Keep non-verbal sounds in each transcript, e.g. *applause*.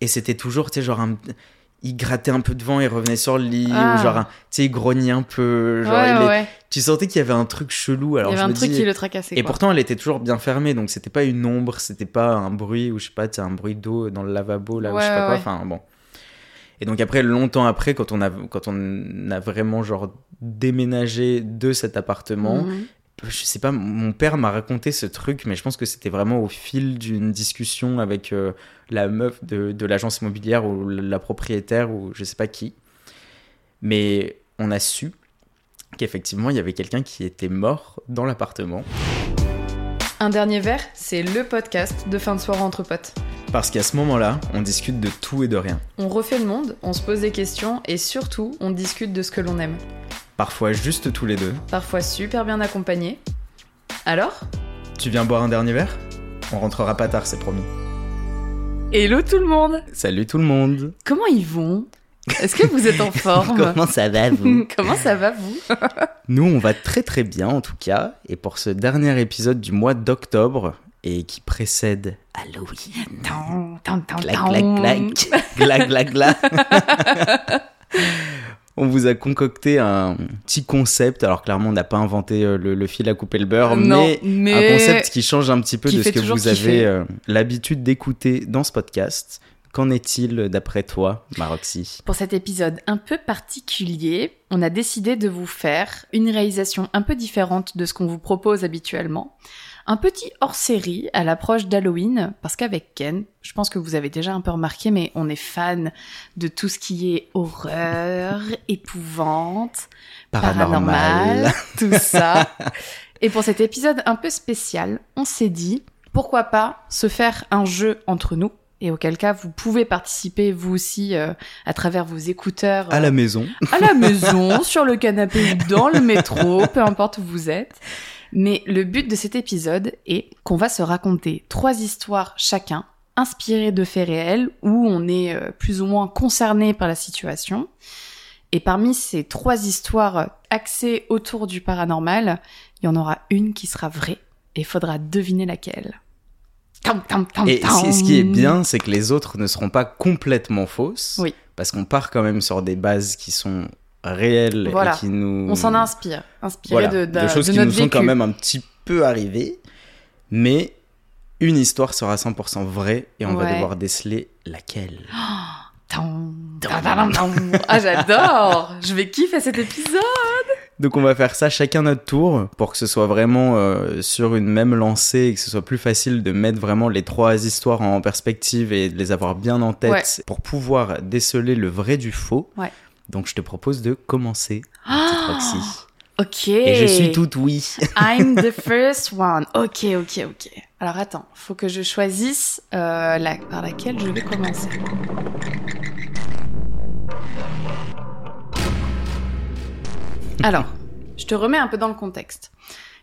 Et c'était toujours, tu sais, genre un il grattait un peu devant, il revenait sur le lit, Ah. ou genre, un- tu sais, il grognait un peu. Genre, ouais, il est- ouais. Tu sentais qu'il y avait un truc chelou. Alors Il y avait je un me truc dis- qui le tracassait. Et quoi. pourtant, elle était toujours bien fermée, donc c'était pas une ombre, c'était pas un bruit, ou je sais pas, tu sais, un bruit d'eau dans le lavabo, là, ou je sais Ouais, pas quoi. ouais. Enfin, bon. Et donc après, longtemps après, quand on a, quand on a vraiment, genre, déménagé de cet appartement, Mhm. Je sais pas, mon père m'a raconté ce truc, mais je pense que c'était vraiment au fil d'une discussion avec euh, la meuf de, de l'agence immobilière ou la propriétaire ou je sais pas qui. Mais on a su qu'effectivement, il y avait quelqu'un qui était mort dans l'appartement. Un dernier verre, c'est le podcast de fin de soirée entre potes. Parce qu'à ce moment-là, on discute de tout et de rien. On refait le monde, on se pose des questions et surtout, on discute de ce que l'on aime. Parfois juste tous les deux. Parfois super bien accompagné. Alors? Tu viens boire un dernier verre? On rentrera pas tard, c'est promis. Hello tout le monde Salut tout le monde Comment ils vont? Est-ce que vous êtes en *laughs* forme? Ça va vous? Comment ça va vous? *laughs* *laughs* Nous, on va très très bien en tout cas. Et pour ce dernier épisode du mois d'octobre, et qui précède Halloween. Tan, tan, tan, Clac, clac, clac. On vous a concocté un petit concept. Alors clairement, on n'a pas inventé euh, le, le fil à couper le beurre, Non, mais, mais un concept qui change un petit peu de ce que vous kiffer. avez euh, l'habitude d'écouter dans ce podcast. Qu'en est-il d'après toi, Maroxy? Pour cet épisode un peu particulier, on a décidé de vous faire une réalisation un peu différente de ce qu'on vous propose habituellement. Un petit hors-série à l'approche d'Halloween, parce qu'avec Ken, je pense que vous avez déjà un peu remarqué, mais on est fan de tout ce qui est horreur, *laughs* épouvante, paranormal, tout ça. *laughs* Et pour cet épisode un peu spécial, on s'est dit, pourquoi pas se faire un jeu entre nous et auquel cas vous pouvez participer vous aussi euh, à travers vos écouteurs À euh, la maison. à la maison, *laughs* sur le canapé ou dans le métro, peu importe où vous êtes. Mais le but de cet épisode est qu'on va se raconter trois histoires chacun, inspirées de faits réels, où on est euh, plus ou moins concerné par la situation. Et parmi ces trois histoires axées autour du paranormal, il y en aura une qui sera vraie, et faudra deviner laquelle. Tam, tam, tam, Et ce qui est bien, c'est que les autres ne seront pas complètement fausses. Oui. Parce qu'on part quand même sur des bases qui sont réelles Voilà. et qui nous. On s'en inspire, inspiré Voilà, de, de, choses de qui notre nous sont quand même un petit peu arrivées. Mais une histoire sera 100% vraie et on va devoir déceler laquelle. *gasps* Tam. Ah, j'adore Je vais kiffer cet épisode Donc on va faire ça chacun notre tour pour que ce soit vraiment euh, sur une même lancée et que ce soit plus facile de mettre vraiment les trois histoires en perspective et de les avoir bien en tête Ouais. pour pouvoir déceler le vrai du faux. Ouais. Donc je te propose de commencer, petite Ah, Roxy. Ok. Et je suis toute oui. *laughs* I'm the first one. Ok, ok, ok. Alors attends, faut que je choisisse euh, la, par laquelle je vais commencer. Alors, je te remets un peu dans le contexte.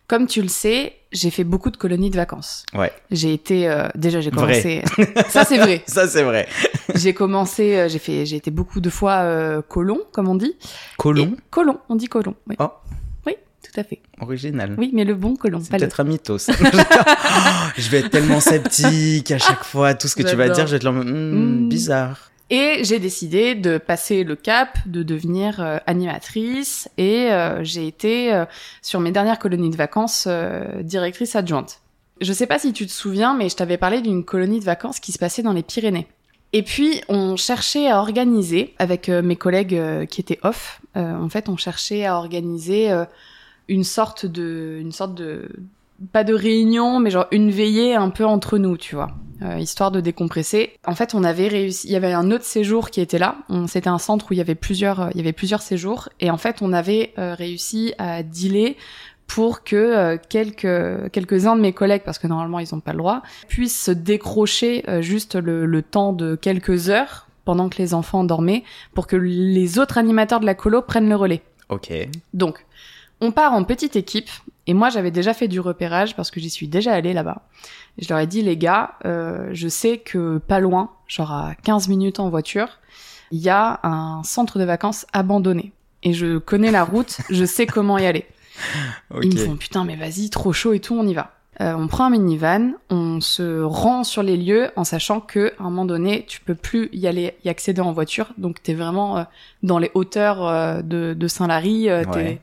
Comme tu le sais, j'ai fait beaucoup de colonies de vacances. Ouais, J'ai été euh, déjà j'ai commencé. *laughs* Ça c'est vrai. ça c'est vrai. *laughs* J'ai commencé, euh, j'ai fait, j'ai été beaucoup de fois euh, colon, comme on dit. Colon, Et- colon, on dit colon. Oui. Oh. Oui, tout à fait. original. Oui, mais le bon colon, C'est peut-être un mythos. *laughs* je vais être tellement sceptique à chaque fois. Tout ce que tu vas dire, je vais être là, en mode, Hmm, Mm. bizarre. Et j'ai décidé de passer le cap, de devenir euh, animatrice, et euh, j'ai été euh, sur mes dernières colonies de vacances directrice adjointe. Je sais pas si tu te souviens, mais je t'avais parlé d'une colonie de vacances qui se passait dans les Pyrénées. Et puis on cherchait à organiser avec mes collègues qui étaient off. en fait, on cherchait à organiser une sorte de, une sorte de, pas de réunion, mais genre une veillée un peu entre nous, tu vois, euh, histoire de décompresser. En fait, on avait réussi. Il y avait un autre séjour qui était là. On- C'était un centre où il y avait plusieurs, euh, il y avait plusieurs séjours, et en fait, on avait euh, réussi à dealer pour que euh, quelques quelques-uns de mes collègues, parce que normalement ils n'ont pas le droit, puissent se décrocher euh, juste le, le temps de quelques heures pendant que les enfants dormaient, pour que les autres animateurs de la colo prennent le relais. Ok. Donc, on part en petite équipe, et moi j'avais déjà fait du repérage parce que j'y suis déjà allée là-bas. Je leur ai dit, les gars, euh, je sais que pas loin, genre à 15 minutes en voiture, il y a un centre de vacances abandonné. Et je connais la route, *laughs* je sais comment y aller. Ok. Ils me font, putain, mais vas-y, trop chaud et tout, on y va. Euh, on prend un minivan, on se rend sur les lieux en sachant que à un moment donné, tu peux plus y aller, y accéder en voiture. Donc t'es vraiment euh, dans les hauteurs euh, de, de Saint-Lary. Euh, Ouais.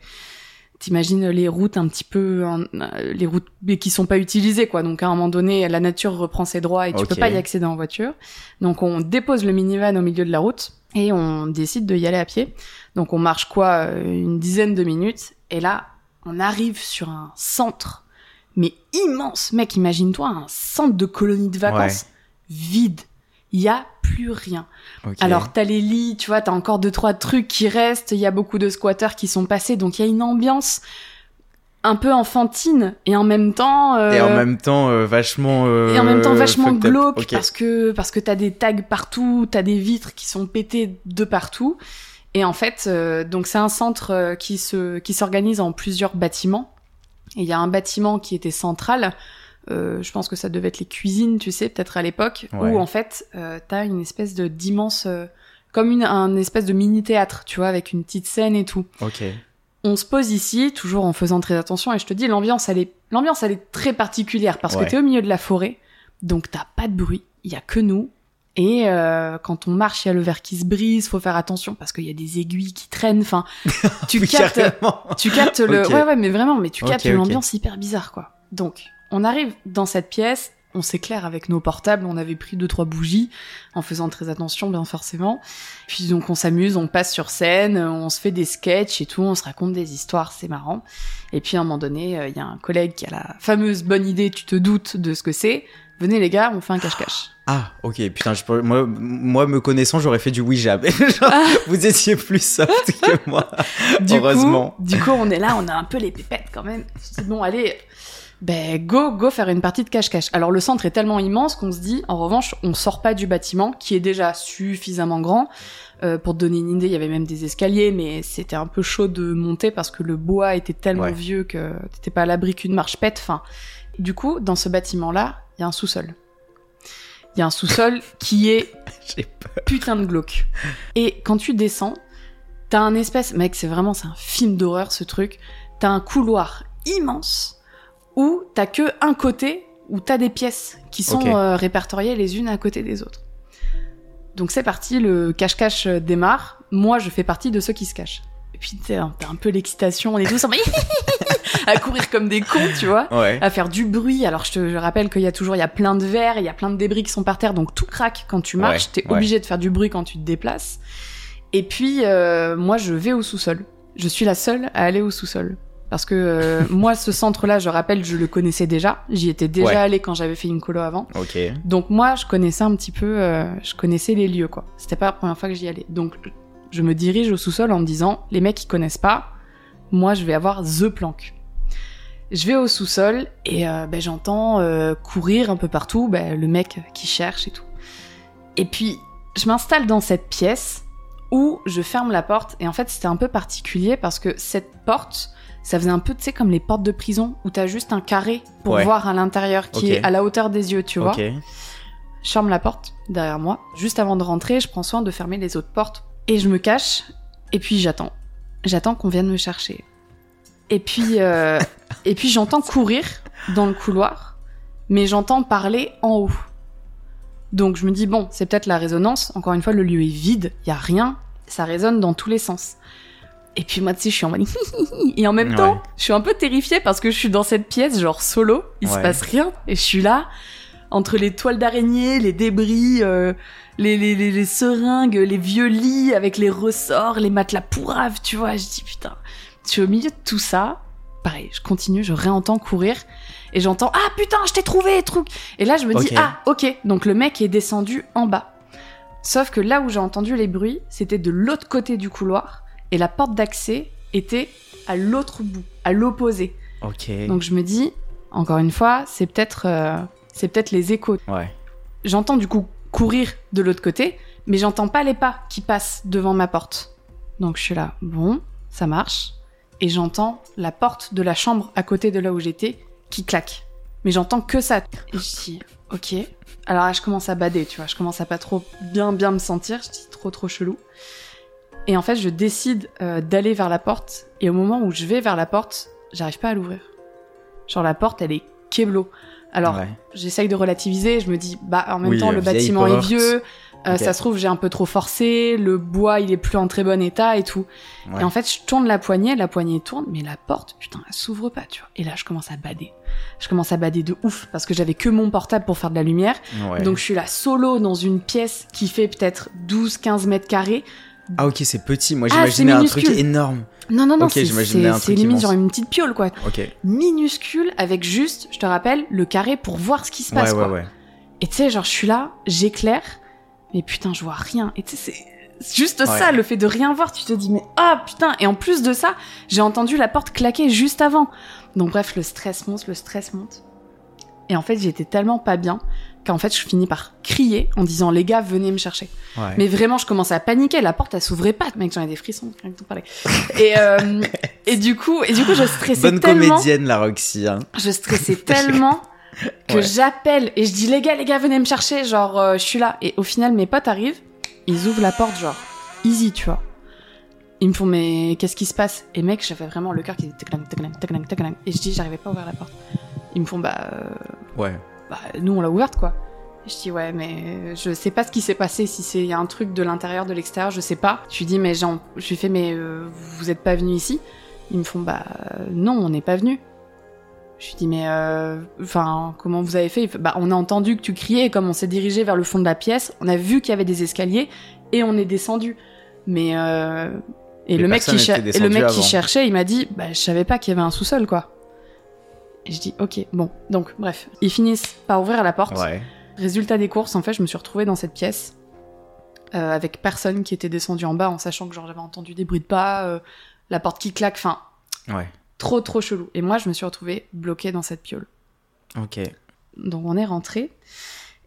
T'imagines les routes un petit peu, euh, les routes mais qui sont pas utilisées quoi. Donc à un moment donné, la nature reprend ses droits et tu peux pas y accéder en voiture. Donc on dépose le minivan au milieu de la route et on décide de y aller à pied. Donc on marche quoi, euh, une dizaine de minutes et là on arrive sur un centre, mais immense, mec. Imagine-toi un centre de colonie de vacances vide. Il y a plus rien. Alors t'as les lits, tu vois, t'as encore deux trois trucs qui restent. Il y a beaucoup de squatteurs qui sont passés, donc il y a une ambiance un peu enfantine et en même temps. euh, Et en même temps, euh, vachement. euh, et en même temps vachement glauque parce que parce que t'as des tags partout, t'as des vitres qui sont pétées de partout. Et en fait, euh, donc c'est un centre euh, qui se qui s'organise en plusieurs bâtiments. Et il y a un bâtiment qui était central. Euh, je pense que ça devait être les cuisines, tu sais, peut-être à l'époque, Ouais. où en fait euh, t'as une espèce de d'immense, euh, comme une un espèce de mini théâtre, tu vois, avec une petite scène et tout Ok. on se pose ici, toujours en faisant très attention, et je te dis, l'ambiance, elle est, l'ambiance, elle est très particulière parce Ouais. que t'es au milieu de la forêt, donc t'as pas de bruit, il y a que nous, et euh, quand on marche, il y a le verre qui se brise, faut faire attention parce qu'il y a des aiguilles qui traînent, enfin, *laughs* tu Oui, captes, carrément. tu captes le, Ok. ouais, ouais, mais vraiment, mais tu captes ok. l'ambiance hyper bizarre, quoi. Donc, on arrive dans cette pièce, on s'éclaire avec nos portables, on avait pris deux trois bougies en faisant très attention, bien forcément. Puis donc on s'amuse, on passe sur scène, on se fait des sketchs et tout, on se raconte des histoires, c'est marrant. Et puis à un moment donné, euh, il y a un collègue qui a la fameuse bonne idée, tu te doutes de ce que c'est. Venez les gars, on fait un cache-cache. Ah, ok. Putain, je, moi, moi, me connaissant, j'aurais fait du Ouija. Mais *laughs* genre, Ah. vous étiez plus soft que moi. Du Heureusement. Coup, du coup, on est là, on a un peu les pépettes quand même. Bon, allez, ben go, go faire une partie de cache-cache. Alors le centre est tellement immense qu'on se dit, en revanche, on sort pas du bâtiment qui est déjà suffisamment grand. Euh, pour te donner une idée, il y avait même des escaliers, mais c'était un peu chaud de monter parce que le bois était tellement Ouais. vieux que t'étais pas à l'abri qu'une marche pète. Enfin, du coup, dans ce bâtiment-là, il y a un sous-sol. Il y a un sous-sol *laughs* qui est putain de glauque. Et quand tu descends, t'as un espèce, mec, c'est vraiment, c'est un film d'horreur ce truc. T'as un couloir immense où t'as que un côté où t'as des pièces qui sont euh, répertoriées les unes à côté des autres. Donc c'est parti, le cache-cache démarre. Moi, je fais partie de ceux qui se cachent. Et puis t'as un peu l'excitation, on est tous en *laughs* à courir comme des cons, tu vois Ouais. à faire du bruit. Alors je te je rappelle qu'il y a toujours il y a plein de verres, il y a plein de débris qui sont par terre, donc tout craque quand tu marches. Ouais, T'es ouais. obligé de faire du bruit quand tu te déplaces. Et puis euh, moi je vais au sous-sol. Je suis la seule à aller au sous-sol. Parce que euh, *laughs* moi, ce centre-là, je rappelle, je le connaissais déjà. J'y étais déjà Ouais. allée quand j'avais fait une colo avant. Donc moi, je connaissais un petit peu, euh, je connaissais les lieux, quoi. C'était pas la première fois que j'y allais. Donc je me dirige au sous-sol en me disant, les mecs, ils connaissent pas. Moi, je vais avoir the planque. Je vais au sous-sol et euh, ben, j'entends euh, courir un peu partout, ben, le mec qui cherche et tout. Et puis, je m'installe dans cette pièce où je ferme la porte. Et en fait, c'était un peu particulier parce que cette porte, ça faisait un peu, tu sais, comme les portes de prison où t'as juste un carré pour Ouais. voir à l'intérieur qui est à la hauteur des yeux, tu vois. Ok. Je ferme la porte derrière moi. Juste avant de rentrer, je prends soin de fermer les autres portes. Et je me cache. Et puis j'attends. J'attends qu'on vienne me chercher. Et puis, euh, *laughs* et puis j'entends courir dans le couloir. Mais j'entends parler en haut. Donc je me dis, bon, c'est peut-être la résonance. Encore une fois, le lieu est vide. Il y a rien. Ça résonne dans tous les sens. Et puis moi, tu sais, je suis en mode... *laughs* Et en même Ouais. temps, je suis un peu terrifiée parce que je suis dans cette pièce, genre solo. Il se Ouais. passe rien. Et je suis là entre les toiles d'araignée, les débris, euh, les, les, les, les seringues, les vieux lits avec les ressorts, les matelas pourraves, tu vois. Je dis putain, je suis au milieu de tout ça. Pareil, je continue, je réentends courir et j'entends ah putain, je t'ai trouvé, truc. Et là, je me dis ah ok, donc le mec est descendu en bas. Sauf que là où j'ai entendu les bruits, c'était de l'autre côté du couloir et la porte d'accès était à l'autre bout, à l'opposé. Ok. Donc je me dis, encore une fois, c'est peut-être euh, c'est peut-être les échos. Ouais. J'entends du coup courir de l'autre côté, mais j'entends pas les pas qui passent devant ma porte. Donc je suis là, bon, ça marche. Et j'entends la porte de la chambre à côté de là où j'étais qui claque. Mais j'entends que ça. Et je dis, ok. Alors là, je commence à bader, tu vois. Je commence à pas trop bien bien me sentir. Je dis trop trop chelou. Et en fait, je décide euh, d'aller vers la porte. Et au moment où je vais vers la porte, j'arrive pas à l'ouvrir. Genre la porte, elle est Keblo. Alors, Ouais. j'essaye de relativiser, je me dis, bah, en même Oui, temps, euh, le bâtiment est vieux, euh, ça se trouve, j'ai un peu trop forcé, le bois, il est plus en très bon état et tout. Ouais. Et en fait, je tourne la poignée, la poignée tourne, mais la porte, putain, elle s'ouvre pas, tu vois. Et là, je commence à bader. Je commence à bader de ouf, parce que j'avais que mon portable pour faire de la lumière. Ouais. Donc, je suis là solo dans une pièce qui fait peut-être 12-15 mètres carrés. Ah ok, c'est petit. Moi Ah, j'imaginais un truc énorme. Non, non, non, Ok, c'est limite genre une petite piole, quoi. Minuscule, avec juste, je te rappelle, le carré pour voir ce qui se Ouais, passe, ouais, quoi. ouais. Et tu sais, genre, je suis là, j'éclaire, mais putain, je vois rien. Et tu sais, c'est juste Ouais. ça, le fait de rien voir, tu te dis, mais ah putain. Et en plus de ça, j'ai entendu la porte claquer juste avant. Donc bref, le stress monte, le stress monte. Et en fait, j'étais tellement pas bien qu'en fait, je finis par crier en disant, les gars, venez me chercher. Ouais. Mais vraiment, je commençais à paniquer. La porte, elle s'ouvrait pas. Mec, j'en ai des frissons rien que t'en parler. Et, euh, *laughs* et du coup, et du coup, je stressais Bonne tellement comédienne la Roxy. Hein. je stressais tellement *laughs* que Ouais. j'appelle et je dis les gars les gars venez me chercher genre euh, je suis là et au final mes potes arrivent ils ouvrent la porte genre easy tu vois ils me font mais qu'est-ce qui se passe? Et mec j'avais vraiment le cœur qui était et je dis j'arrivais pas à ouvrir la porte ils me font bah, euh, Ouais. Bah nous on l'a ouverte quoi. Et je dis ouais mais je sais pas ce qui s'est passé. Si c'est il y a un truc de l'intérieur de l'extérieur je sais pas. Je lui dis mais j'en je lui fais mais euh, vous êtes pas venu ici? Ils me font bah non on n'est pas venu je lui dis mais euh, enfin comment vous avez fait? Bah on a entendu que tu criais et comme on s'est dirigé vers le fond de la pièce, on a vu qu'il y avait des escaliers et on est descendu. Mais euh, et le mec qui et le mec qui cherchait, il m'a dit bah je savais pas qu'il y avait un sous-sol quoi. Et je dis ok bon donc bref ils finissent par ouvrir la porte. Ouais. Résultat des courses en fait je me suis retrouvée dans cette pièce euh, avec personne qui était descendu en bas en sachant que genre j'avais entendu des bruits de pas, euh, la porte qui claque, enfin Ouais. trop trop chelou. Et moi je me suis retrouvée bloquée dans cette piole. Ok. Donc on est rentré.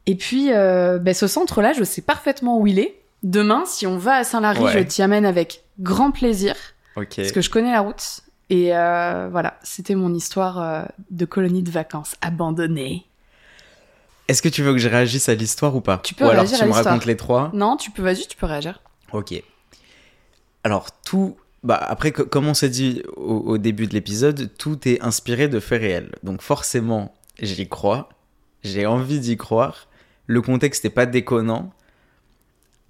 Et puis, euh, ben, ce centre-là, je sais parfaitement où il est. Demain, si on va à Saint-Lary, Ouais. je t'y amène avec grand plaisir, Ok. parce que je connais la route. Et euh, voilà, c'était mon histoire euh, de colonie de vacances abandonnée. Est-ce que tu veux que je réagisse à l'histoire ou pas Tu peux Ou alors réagir tu à me racontes les trois Non, tu peux, vas-y, tu peux réagir. Ok. Alors tout, bah après co- comme on s'est dit au, au début de l'épisode, tout est inspiré de faits réels. Donc forcément, j'y crois, j'ai envie d'y croire. Le contexte n'est pas déconnant.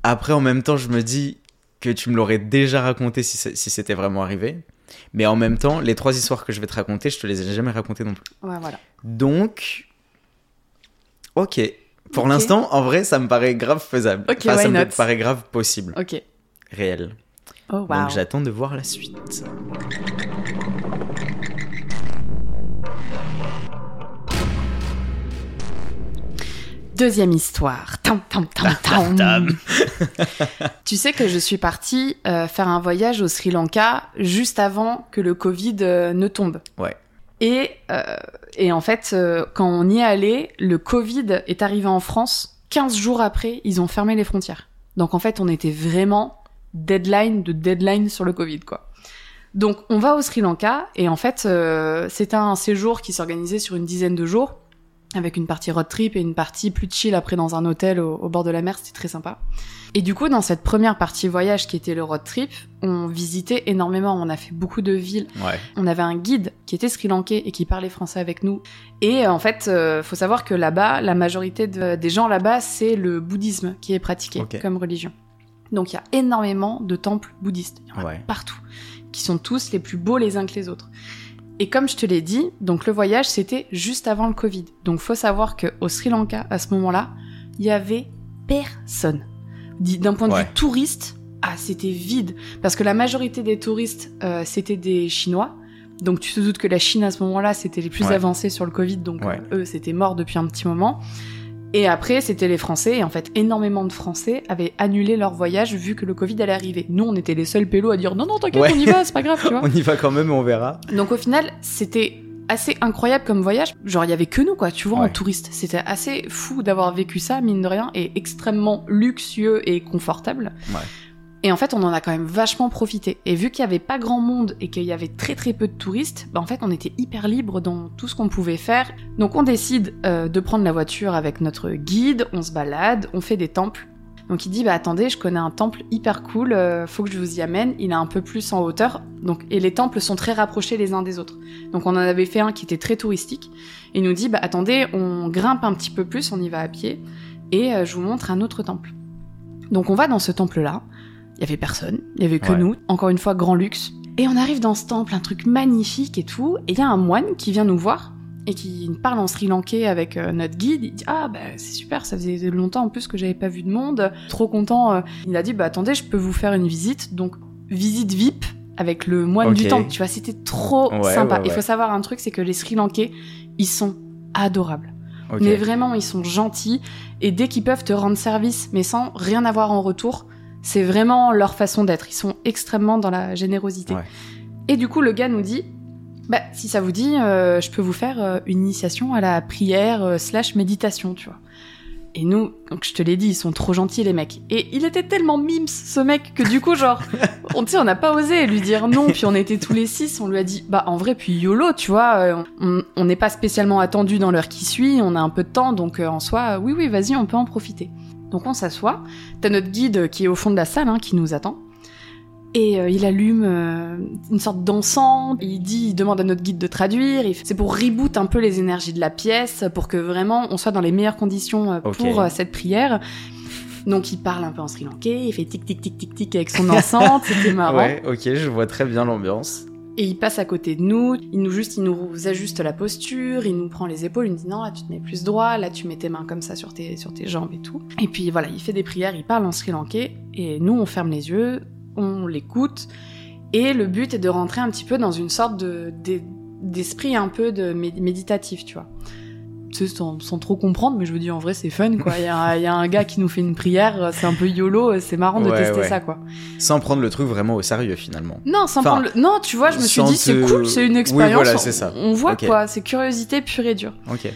Après, en même temps, je me dis que tu me l'aurais déjà raconté si, si c'était vraiment arrivé. Mais en même temps, les trois histoires que je vais te raconter, je te les ai jamais racontées non plus. Ouais, voilà. Donc, ok. Pour l'instant, en vrai, ça me paraît grave faisable. Ok, Enfin, ça me not? paraît grave possible, Ok. réel. Oh, wow. Donc j'attends de voir la suite. Deuxième histoire. *laughs* Tam, tam, tam, tu sais que je suis partie euh, faire un voyage au Sri Lanka juste avant que le Covid euh, ne tombe. Ouais. Et, euh, et en fait, euh, quand on y est allé, le Covid est arrivé en France. 15 jours après, ils ont fermé les frontières. Donc en fait, on était vraiment deadline de deadline sur le Covid, quoi. Donc on va au Sri Lanka et en fait, euh, c'était un séjour qui s'organisait sur une dizaine de jours avec une partie road trip et une partie plus chill après dans un hôtel au, au bord de la mer, c'était très sympa. Et du coup, dans cette première partie voyage qui était le road trip, on visitait énormément, on a fait beaucoup de villes. Ouais. On avait un guide qui était sri lankais et qui parlait français avec nous. Et euh, en fait, euh, faut savoir que là-bas, la majorité de- des gens là-bas, c'est le bouddhisme qui est pratiqué comme religion. Donc il y a énormément de temples bouddhistes, y en a Ouais. partout, qui sont tous les plus beaux les uns que les autres. Et comme je te l'ai dit, donc le voyage c'était juste avant le Covid. Donc faut savoir que au Sri Lanka à ce moment-là, il y avait personne. D'un point de Ouais. vue touriste, ah c'était vide parce que la majorité des touristes euh, c'était des Chinois. Donc tu te doutes que la Chine à ce moment-là c'était les plus Ouais. avancés sur le Covid, donc Ouais. euh, eux c'était mort depuis un petit moment. Et après, c'était les Français, et en fait, énormément de Français avaient annulé leur voyage vu que le Covid allait arriver. Nous, on était les seuls pélos à dire non, non, t'inquiète, Ouais. on y va, c'est pas grave, tu vois. *laughs* On y va quand même, on verra. Donc au final, c'était assez incroyable comme voyage. Genre, il y avait que nous, quoi, tu vois, en Ouais. touriste. C'était assez fou d'avoir vécu ça, mine de rien, et extrêmement luxueux et confortable. Ouais. Et en fait, on en a quand même vachement profité. Et vu qu'il y avait pas grand monde et qu'il y avait très très peu de touristes, bah en fait, on était hyper libre dans tout ce qu'on pouvait faire. Donc on décide euh, de prendre la voiture avec notre guide, on se balade, on fait des temples. Donc il dit bah attendez, je connais un temple hyper cool, euh, faut que je vous y amène. Il est un peu plus en hauteur, donc et les temples sont très rapprochés les uns des autres. Donc on en avait fait un qui était très touristique. Il nous dit bah attendez, on grimpe un petit peu plus, on y va à pied et euh, je vous montre un autre temple. Donc on va dans ce temple là. Il y avait personne, il y avait que Ouais. nous. Encore une fois grand luxe. Et on arrive dans ce temple, un truc magnifique et tout. Et il y a un moine qui vient nous voir et qui parle en sri lankais avec euh, notre guide. Il dit ah bah c'est super, ça faisait longtemps en plus que j'avais pas vu de monde. Trop content. euh. Il a dit bah attendez, je peux vous faire une visite. Donc visite VIP avec le moine du temple. Tu vois, c'était trop Ouais, sympa. Il ouais. faut savoir un truc, c'est que les Sri Lankais, ils sont adorables. Mais vraiment, ils sont gentils et dès qu'ils peuvent te rendre service, mais sans rien avoir en retour, c'est vraiment leur façon d'être. Ils sont extrêmement dans la générosité. Ouais. Et du coup, le gars nous dit, bah si ça vous dit, euh, je peux vous faire euh, une initiation à la prière euh, slash méditation, tu vois. Et nous, donc je te l'ai dit, ils sont trop gentils les mecs. Et il était tellement mimes ce mec que du coup genre, *laughs* on on n'a pas osé lui dire non. Puis on était tous les six, on lui a dit bah en vrai puis yolo, tu vois, on n'est pas spécialement attendu dans l'heure qui suit, on a un peu de temps, donc en soi, oui oui vas-y, on peut en profiter. Donc on s'assoit. T'as notre guide qui est au fond de la salle, hein, qui nous attend. Et euh, il allume euh, une sorte d'encens. Il dit, il demande à notre guide de traduire. C'est pour reboot un peu les énergies de la pièce, pour que vraiment on soit dans les meilleures conditions euh, pour cette prière. Donc il parle un peu en sri lankais, il fait tic tic tic tic tic avec son encens, *laughs* c'était marrant. Ouais, ok, je vois très bien l'ambiance. Et il passe à côté de nous, il nous juste, nous ajuste la posture, il nous prend les épaules, il nous dit non tu te mets plus droit, là tu mets tes mains comme ça sur tes jambes et tout. Et puis voilà, il fait des prières, il parle en sri lankais et nous on ferme les yeux, on l'écoute et le but est de rentrer un petit peu dans une sorte de d'e- d'esprit un peu de mé- méditatif, tu vois. Tu sais, sans, sans trop comprendre, mais je veux dire en vrai c'est fun quoi. Il y, a un- il y a un gars qui nous fait une prière, c'est un peu yolo, c'est marrant de Ouais, tester ouais. ça quoi. Sans prendre le truc vraiment au sérieux finalement. Non, sans Enfin, prendre le... Non, tu vois, je me suis dit, c'est cool, c'est une Oui, expérience. voilà, ça. On voit quoi, c'est curiosité pure et dure. Ok.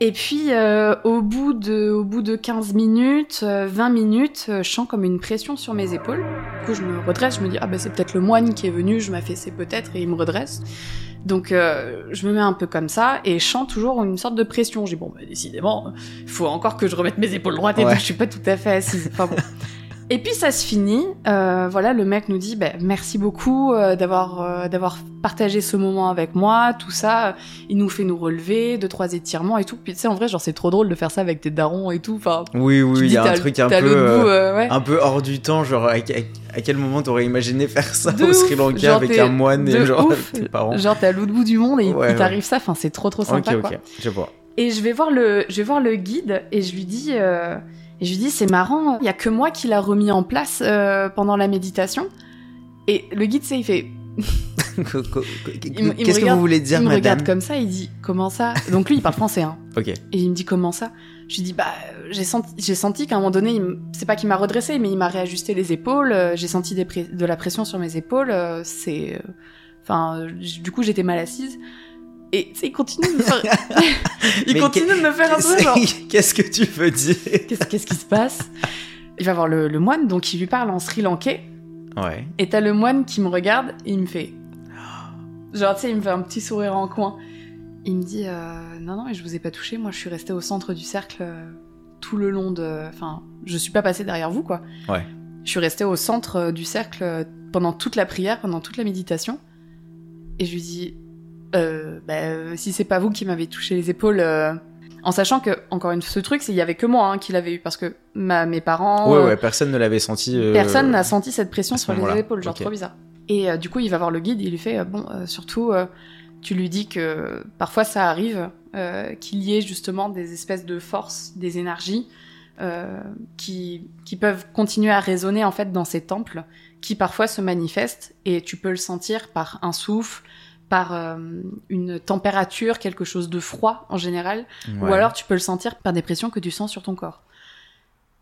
Et puis, euh, au, bout de, au bout de 15 minutes, euh, 20 minutes, euh, je sens comme une pression sur mes épaules. Du coup, je me redresse, je me dis, ah bah c'est peut-être le moine qui est venu, je m'affaissais peut-être, et il me redresse. Donc, euh, je me mets un peu comme ça, et je sens toujours une sorte de pression. J'ai bon, bah décidément, il faut encore que je remette mes épaules droites et Ouais. je suis pas tout à fait assise. Enfin bon. *laughs* Et puis ça se finit. Euh, voilà, le mec nous dit bah, merci beaucoup euh, d'avoir euh, d'avoir partagé ce moment avec moi, tout ça. Il nous fait nous relever, deux trois étirements et tout. Puis tu sais en vrai genre c'est trop drôle de faire ça avec tes darons et tout. Enfin, Oui, oui, il y a un truc un peu, le goût, ouais. un peu hors du temps. Genre, à, à- à quel moment t'aurais imaginé faire ça De au ouf. Sri Lanka avec un moine et genre ouf. *laughs* tes parents? Genre t'es à l'autre bout du monde et Ouais, il t'arrive ça. Enfin c'est trop trop sympa Ok, quoi. ok, je vois. Et je vais voir le, je vais voir le guide et je lui dis, et je lui dis, c'est marrant, il y a que moi qui l'a remis en place euh, pendant la méditation. Et le guide, c'est, il fait, *laughs* Qu'est-ce que vous voulez dire, il me madame regarde comme ça, il dit, comment ça? Donc lui, il parle français, hein. Ok. Et il me dit, comment ça? Je lui dis, bah, j'ai senti, senti qu'à un moment donné, c'est pas qu'il m'a redressé, mais il m'a réajusté les épaules. euh, j'ai senti des de la pression sur mes épaules. euh, c'est, enfin, du coup, j'étais mal assise. Et il continue de me faire, *laughs* il continue de me faire un peu genre. *laughs* Qu'est-ce que tu veux dire Qu'est-ce qui se passe Il va voir le, le moine, donc il lui parle en sri lankais. Ouais. Et t'as le moine qui me regarde et il me fait. Genre, tu sais, il me fait un petit sourire en coin. Il me dit euh, Non, non, mais je vous ai pas touché. Moi, je suis restée au centre du cercle euh, tout le long de. Enfin, je suis pas passée derrière vous, quoi. Ouais. Je suis restée au centre euh, du cercle pendant toute la prière, pendant toute la méditation. Et je lui dis euh, bah, euh, Si c'est pas vous qui m'avez touché les épaules. euh, En sachant que, encore une ce truc, c'est il y avait que moi hein, qui l'avais eu parce que ma, mes parents, Ouais, euh, ouais, personne ne l'avait senti. euh, Personne n'a senti cette pression sur les épaules, genre Ok. trop bizarre. Et euh, du coup, il va voir le guide, il lui fait bon, euh, surtout, euh, tu lui dis que parfois ça arrive euh, qu'il y ait justement des espèces de forces, des énergies euh, qui qui peuvent continuer à résonner en fait dans ces temples, qui parfois se manifestent et tu peux le sentir par un souffle, par euh, une température, quelque chose de froid en général, ou alors tu peux le sentir par des pressions que tu sens sur ton corps.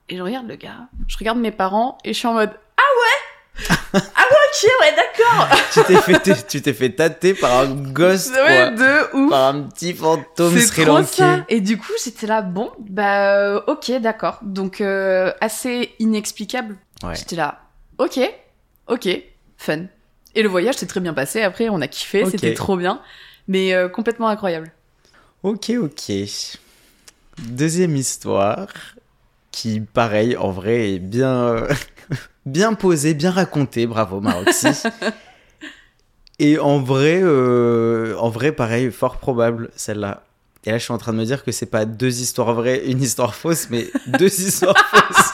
Et je regarde le gars, je regarde mes parents et je suis en mode Ah ouais *laughs* Ah ouais, ok, ouais, d'accord *laughs* tu t'es fait, tu t'es fait tâter par un gosse, Ouais, de ouf Par un petit fantôme sri trop ça Et du coup, j'étais là, bon, bah euh, ok, d'accord. Donc, euh, assez inexplicable. Ouais. J'étais là, ok, ok, fun. Et le voyage s'est très bien passé, après on a kiffé, c'était trop bien, mais euh, complètement incroyable. Ok, ok. Deuxième histoire. qui, pareil, en vrai, est bien, *laughs* bien posé, bien raconté. Bravo, Maroxy. *laughs* Et en vrai, euh, en vrai, pareil, fort probable, celle-là. Et là, je suis en train de me dire que c'est pas deux histoires vraies, une histoire fausse, mais deux *laughs* histoires fausses,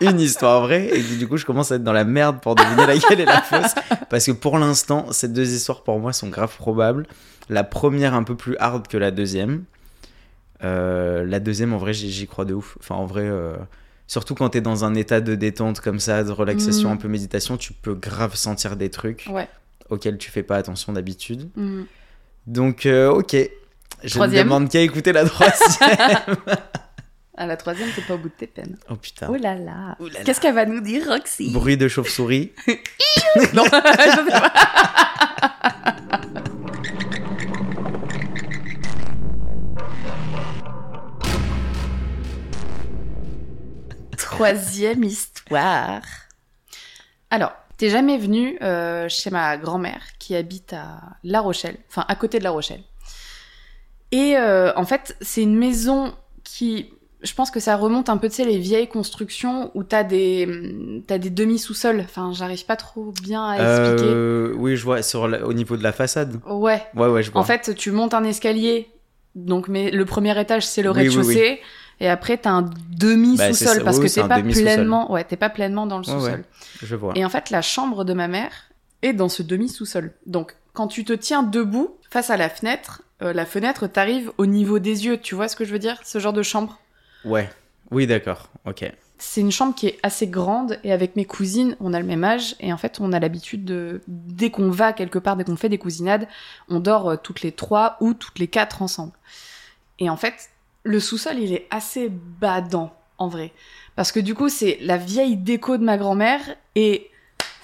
une histoire vraie. Et du coup, je commence à être dans la merde pour deviner laquelle est la fausse. Parce que pour l'instant, ces deux histoires pour moi sont grave probables. La première un peu plus hard que la deuxième. Euh, la deuxième, en vrai, j'y crois de ouf. Enfin, en vrai, euh, surtout quand t'es dans un état de détente comme ça, de relaxation, Mm. un peu méditation, tu peux grave sentir des trucs Ouais. auxquels tu fais pas attention d'habitude. Mm. Donc, euh, ok. Je ne demande qu'à écouter la troisième. *laughs* À la troisième, t'es pas au bout de tes peines. oh putain. Oh là là. Ouh là là. Qu'est-ce qu'elle va nous dire, Roxy? Bruit de chauve-souris. *laughs* Non, je sais pas. Troisième histoire. Alors, t'es jamais venu euh, chez ma grand-mère qui habite à La Rochelle, enfin à côté de La Rochelle. Et euh, en fait, c'est une maison qui, je pense que ça remonte un peu, tu sais, les vieilles constructions où t'as des, t'as des demi-sous-sols. Enfin, j'arrive pas trop bien à expliquer. Euh, oui, je vois, sur la- au niveau de la façade. Ouais. Ouais, ouais, je vois. En fait, tu montes un escalier. Donc, mais le premier étage, c'est le Oui, oui, rez-de-chaussée. Et après, t'as un Bah, demi-sous-sol ça. parce que t'es pas pleinement, ouais, t'es pas pleinement dans le sous-sol. je vois. Et en fait, la chambre de ma mère est dans ce demi-sous-sol. Donc, quand tu te tiens debout face à la fenêtre, euh, la fenêtre t'arrive au niveau des yeux. Tu vois ce que je veux dire? Ce genre de chambre? Ouais. Oui, d'accord. Ok. C'est une chambre qui est assez grande et avec mes cousines, on a le même âge et en fait, on a l'habitude de dès qu'on va quelque part, dès qu'on fait des cousinades, on dort euh, toutes les trois ou toutes les quatre ensemble. Et en fait, le sous-sol, il est assez badant en vrai, parce que du coup, c'est la vieille déco de ma grand-mère et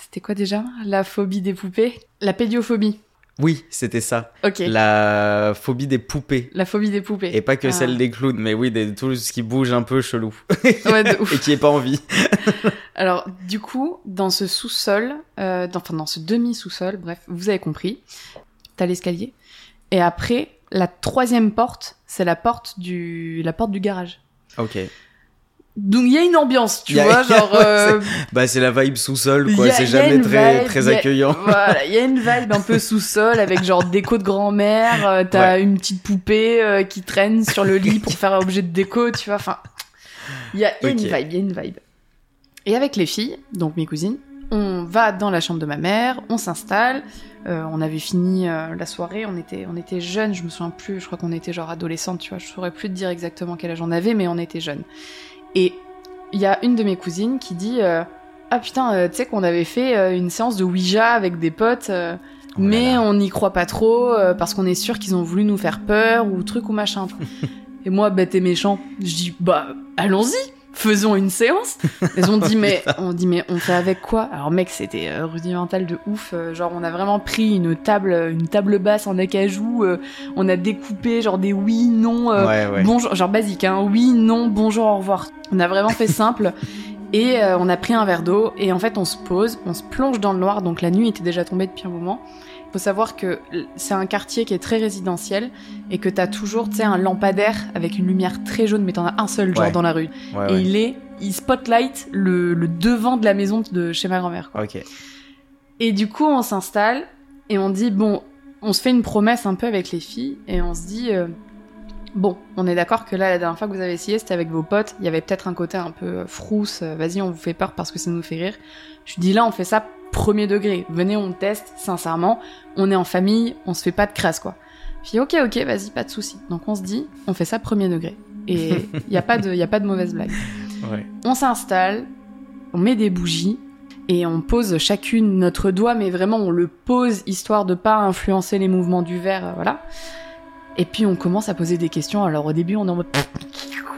c'était quoi déjà? La phobie des poupées, la pédiophobie. Oui, c'était ça. La, La phobie des poupées. phobie des poupées. Et pas que Ah. celle des clowns, mais oui, des, tout ce qui bouge un peu chelou. Ouais, de *laughs* ouf. Et qui est pas en vie. *laughs* Alors, du coup, dans ce sous-sol, euh, dans- enfin dans ce demi-sous-sol, bref, vous avez compris, t'as l'escalier. Et après, la troisième porte, c'est la porte du, la porte du garage. Ok. Donc il y a une ambiance, tu a- vois, *laughs* genre. euh, Bah, c'est la vibe sous-sol, quoi. C'est jamais très, vibe, très a- accueillant. *laughs* Voilà, il y a une vibe un peu sous-sol avec genre déco de grand-mère. euh, T'as une petite poupée euh, qui traîne sur le lit pour faire objet de déco, tu vois. Enfin, il y a, une vibe, il y a une vibe. Et avec les filles, donc mes cousines, on va dans la chambre de ma mère, on s'installe. on avait fini la soirée, on était, on était jeunes, je me souviens plus, je crois qu'on était genre adolescentes, tu vois, je saurais plus te dire exactement quel âge on avait, mais on était jeunes. Et il y a une de mes cousines qui dit euh, Ah putain, euh, tu sais qu'on avait fait euh, une séance de Ouija avec des potes, Oh mais on n'y croit pas trop parce qu'on est sûr qu'ils ont voulu nous faire peur ou truc ou machin. *laughs* et moi, bête et méchant, je dis Bah, allons-y, faisons une séance. *laughs* Elles ont dit Mais on dit Mais on fait avec quoi? Alors, mec, c'était euh, rudimental de ouf. euh, genre, on a vraiment pris une table, une table basse en acajou, euh, on a découpé genre des oui, non. euh, ouais, ouais. Bonjour, genre basique, hein. Oui, non, bonjour, au revoir. On a vraiment fait simple. *laughs* Et euh, on a pris un verre d'eau et en fait on se pose, on se plonge dans le noir. Donc la nuit était déjà tombée depuis un moment. Faut savoir que c'est un quartier qui est très résidentiel et que t'as toujours, tu sais, un lampadaire avec une lumière très jaune, mais t'en as un seul genre Ouais. dans la rue. Ouais, Et ouais. il est, il spotlight le, le devant de la maison de chez ma grand-mère. Ok. Et du coup, on s'installe et on dit bon, on se fait une promesse un peu avec les filles et on se dit euh, bon, on est d'accord que là, la dernière fois que vous avez essayé, c'était avec vos potes. Il y avait peut-être un côté un peu euh, frousse. euh, Vas-y, on vous fait peur parce que ça nous fait rire. Je dis là, on fait ça premier degré. Venez, on teste. Sincèrement, on est en famille, on se fait pas de crasse quoi. Je dis ok, ok, vas-y, pas de souci. Donc on se dit, on fait ça premier degré. Et il *laughs* y a pas de, y a pas de mauvaise blague. Ouais. On s'installe, on met des bougies et on pose chacune notre doigt, mais vraiment on le pose histoire de pas influencer les mouvements du verre, euh, voilà. Et puis on commence à poser des questions. Alors au début on est en mode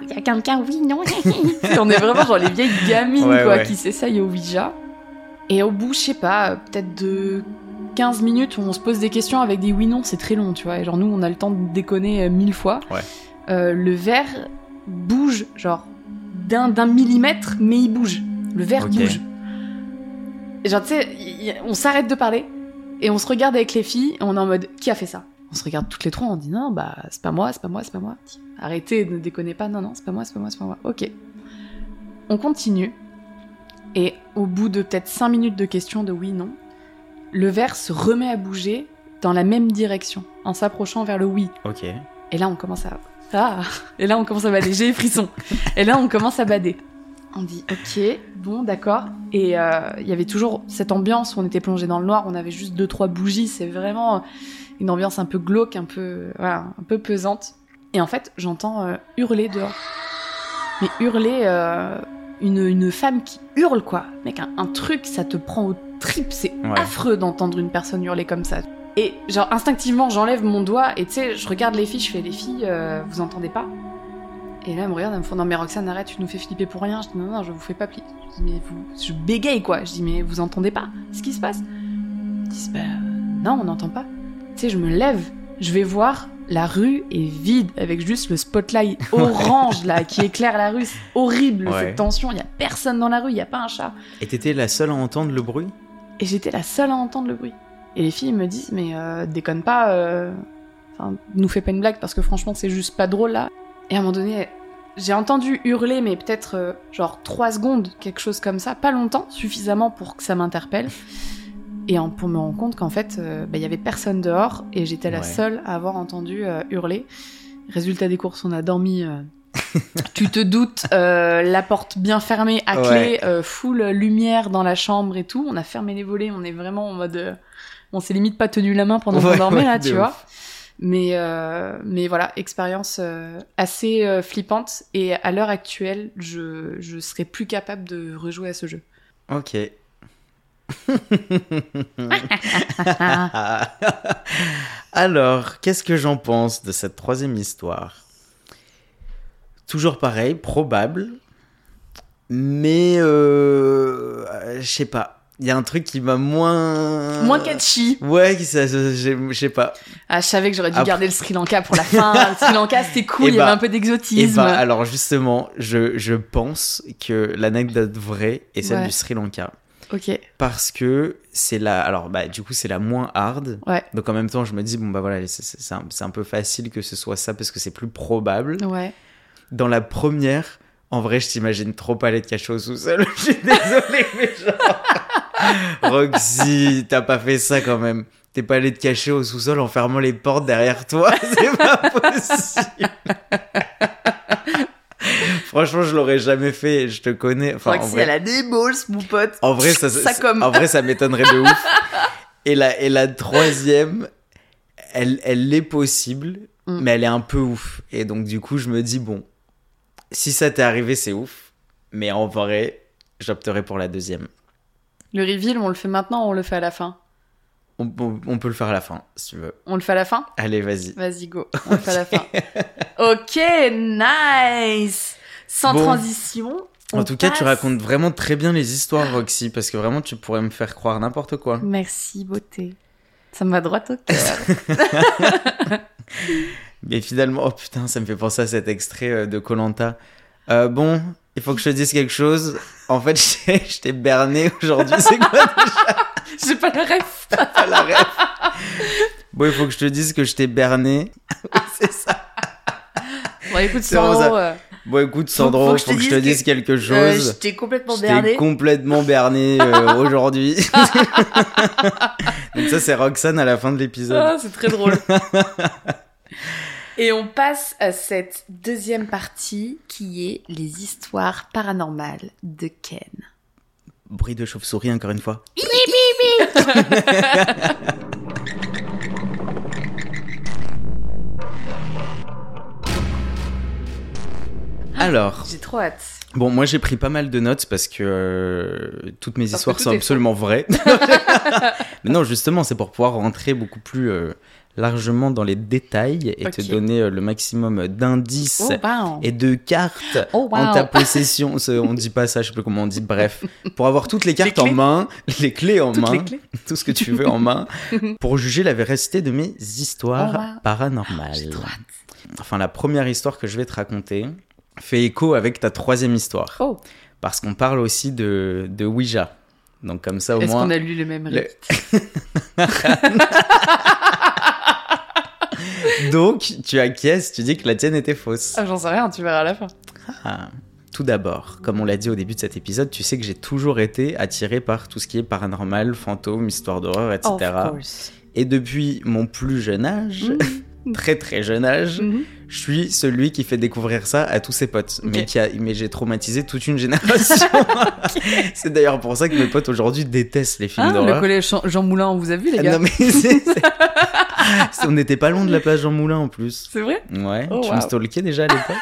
il y a quelqu'un, oui, non. *laughs* on est vraiment genre les vieilles gamines Ouais, quoi ouais. qui s'essayent au Ouija. Et au bout, je sais pas, peut-être de 15 minutes où on se pose des questions avec des oui non, c'est très long, tu vois. Et genre nous on a le temps de déconner euh, mille fois. Ouais. Euh, le verre bouge genre d'un d'un millimètre, mais il bouge. Le verre bouge. Et genre, tu sais, on s'arrête de parler et on se regarde avec les filles et on est en mode qui a fait ça? On se regarde toutes les trois, on dit non, bah c'est pas moi, c'est pas moi, c'est pas moi. Arrêtez, ne déconnez pas, non, non, c'est pas moi, c'est pas moi, c'est pas moi. Ok. On continue. Et au bout de peut-être 5 minutes de questions de oui, non, le verre se remet à bouger dans la même direction, en s'approchant vers le oui. Ok. Et là, on commence à. Ah Et là, on commence à bader. J'ai les frissons. Et là, on commence à bader. On dit ok, bon, d'accord. Et euh, il y avait toujours cette ambiance où on était plongé dans le noir. On avait juste deux trois bougies. C'est vraiment une ambiance un peu glauque, un peu voilà, un peu pesante. Et en fait, j'entends euh, hurler dehors. Mais hurler, euh, une, une femme qui hurle quoi. Mec, un, un truc, ça te prend aux tripes. C'est Ouais. affreux d'entendre une personne hurler comme ça. Et genre instinctivement, j'enlève mon doigt et tu sais, je regarde les filles, je fais les filles, euh, vous entendez pas? Et là, elles me regardent, elles me font non mais Roxane, arrête, tu nous fais flipper pour rien. Je dis non non, je vous fais pas flipper. Je dis mais vous, je bégaye quoi. Je dis mais vous entendez pas ce qui se passe? Ils disent bah non, on n'entend pas. Tu sais, je me lève, je vais voir, la rue est vide avec juste le spotlight orange là qui *laughs* éclaire la rue. C'est horrible Ouais. cette tension. Il y a personne dans la rue, il y a pas un chat. Et t'étais la seule à entendre le bruit? Et j'étais la seule à entendre le bruit. Et les filles me disent, mais euh, déconne pas, euh... enfin, nous fais pas une blague parce que franchement c'est juste pas drôle là. Et à un moment donné, j'ai entendu hurler, mais peut-être euh, genre trois secondes, quelque chose comme ça, pas longtemps, suffisamment pour que ça m'interpelle. Et en- pour me rendre compte qu'en fait, euh, bah, il y avait personne dehors et j'étais la Ouais. seule à avoir entendu euh, hurler. Résultat des courses, on a dormi. euh, *laughs* tu te doutes, euh, la porte bien fermée à clé, Ouais. euh, full lumière dans la chambre et tout. On a fermé les volets, on est vraiment en mode. euh, on s'est limite pas tenu la main pendant qu'on Ouais, dormait là, tu ouf. vois. Mais, euh, mais voilà, expérience euh, assez euh, flippante. Et à l'heure actuelle, je, je serais plus capable de rejouer à ce jeu. Ok. *laughs* Alors, qu'est-ce que j'en pense de cette troisième histoire? Toujours pareil, probable, mais euh, je sais pas. Il y a un truc qui m'a moins. Moins catchy. Ouais, je sais pas. Ah, je savais que j'aurais dû Après- garder le Sri Lanka pour la fin. le Sri Lanka, c'était cool, Et il y avait un peu d'exotisme. bah, alors justement, je, je pense que l'anecdote vraie est celle Ouais. du Sri Lanka. Ok, Parce que c'est la. Alors, bah, du coup, c'est la moins hard. ouais, Donc en même temps, je me dis, bon, bah voilà, c'est- un, un peu facile que ce soit ça parce que c'est plus probable. ouais. Dans la première, en vrai, je t'imagine trop aller te cacher au sous-sol. *laughs* Je suis désolé, mais genre. Roxy, t'as pas fait ça quand même. T'es pas allé te cacher au sous-sol en fermant les portes derrière toi. *laughs* C'est pas possible. Franchement, je l'aurais jamais fait. Je te connais. Enfin, en Roxy, vrai- elle a des balls, mon pote. en vrai, ça, Ça comme. en vrai, ça m'étonnerait de ouf. *laughs* Et la, et la troisième, elle, elle est possible, Mm. mais elle est un peu ouf. Et donc, du coup, je me dis, bon, si ça t'est arrivé, c'est ouf. Mais en vrai, j'opterais pour la deuxième. Le reveal, on le fait maintenant ou on le fait à la fin? On, on- on peut le faire à la fin, si tu veux. On le fait à la fin? Allez, vas-y. Vas-y, go. *laughs* On le fait à la fin. Ok, nice Sans Bon. transition. En tout cas, tu racontes vraiment très bien les histoires, Roxy, parce que vraiment, tu pourrais me faire croire n'importe quoi. Merci, beauté. Ça me va droit au cœur. *laughs* *laughs* Mais finalement, oh putain, ça me fait penser à cet extrait euh, de Colanta. Euh, bon, il faut que je te dise quelque chose. En fait, *laughs* je t'ai- berné aujourd'hui. C'est quoi J'ai pas le ref. déjà la ref Bon, il faut que je te dise que je t'ai berné. C'est ça. Bon, écoute, C'est euh, Bon, écoute, Sandro, faut je faut te que je te dise dise que- quelque euh, chose. je t'ai complètement je berné. complètement berné euh, *laughs* aujourd'hui. *laughs* Donc ça, c'est Roxane à la fin de l'épisode. Ah, c'est très drôle. Et on passe à cette deuxième partie qui est les histoires paranormales de Ken. Bruit de chauve-souris, encore une fois. *laughs* Alors, J'ai trop hâte. bon, moi j'ai pris pas mal de notes parce que euh, toutes mes Parce histoires tout sont absolument vraies. *laughs* *laughs* Mais non, justement, c'est pour pouvoir rentrer beaucoup plus euh, largement dans les détails et te donner euh, le maximum d'indices Oh, wow. et de cartes Oh, wow. en ta possession. On dit pas ça, je sais plus comment on dit. Bref, pour avoir toutes les cartes en main, les clés en Toutes main, clés. *laughs* tout ce que tu veux en main, pour juger la véracité de mes histoires Oh, wow. paranormales. J'ai trop hâte. Enfin, la première histoire que je vais te raconter fait écho avec ta troisième histoire. Oh, Parce qu'on parle aussi de, de Ouija. Donc comme ça au est-ce moins... qu'on a lu le même le- *laughs* Donc tu acquiesces, tu dis que la tienne était fausse. Ah, j'en sais rien, tu verras à la fin. Ah. Tout d'abord, comme on l'a dit au début de cet épisode, tu sais que j'ai toujours été attiré par tout ce qui est paranormal, fantôme, histoire d'horreur, etc. Of course. Et depuis mon plus jeune âge, Mhm. *laughs* *laughs* très très jeune âge, Mhm. je suis celui qui fait découvrir ça à tous ses potes. Mais, qui a, mais j'ai traumatisé toute une génération. *laughs* C'est d'ailleurs pour ça que mes potes aujourd'hui détestent les films Ah, le d'horreur. collège Jean- Moulin, on vous a vu, les gars non mais c'est- *laughs* on n'était pas loin de la place Jean Moulin en plus. C'est vrai? Ouais, Oh, tu wow. me stalkais déjà à l'époque?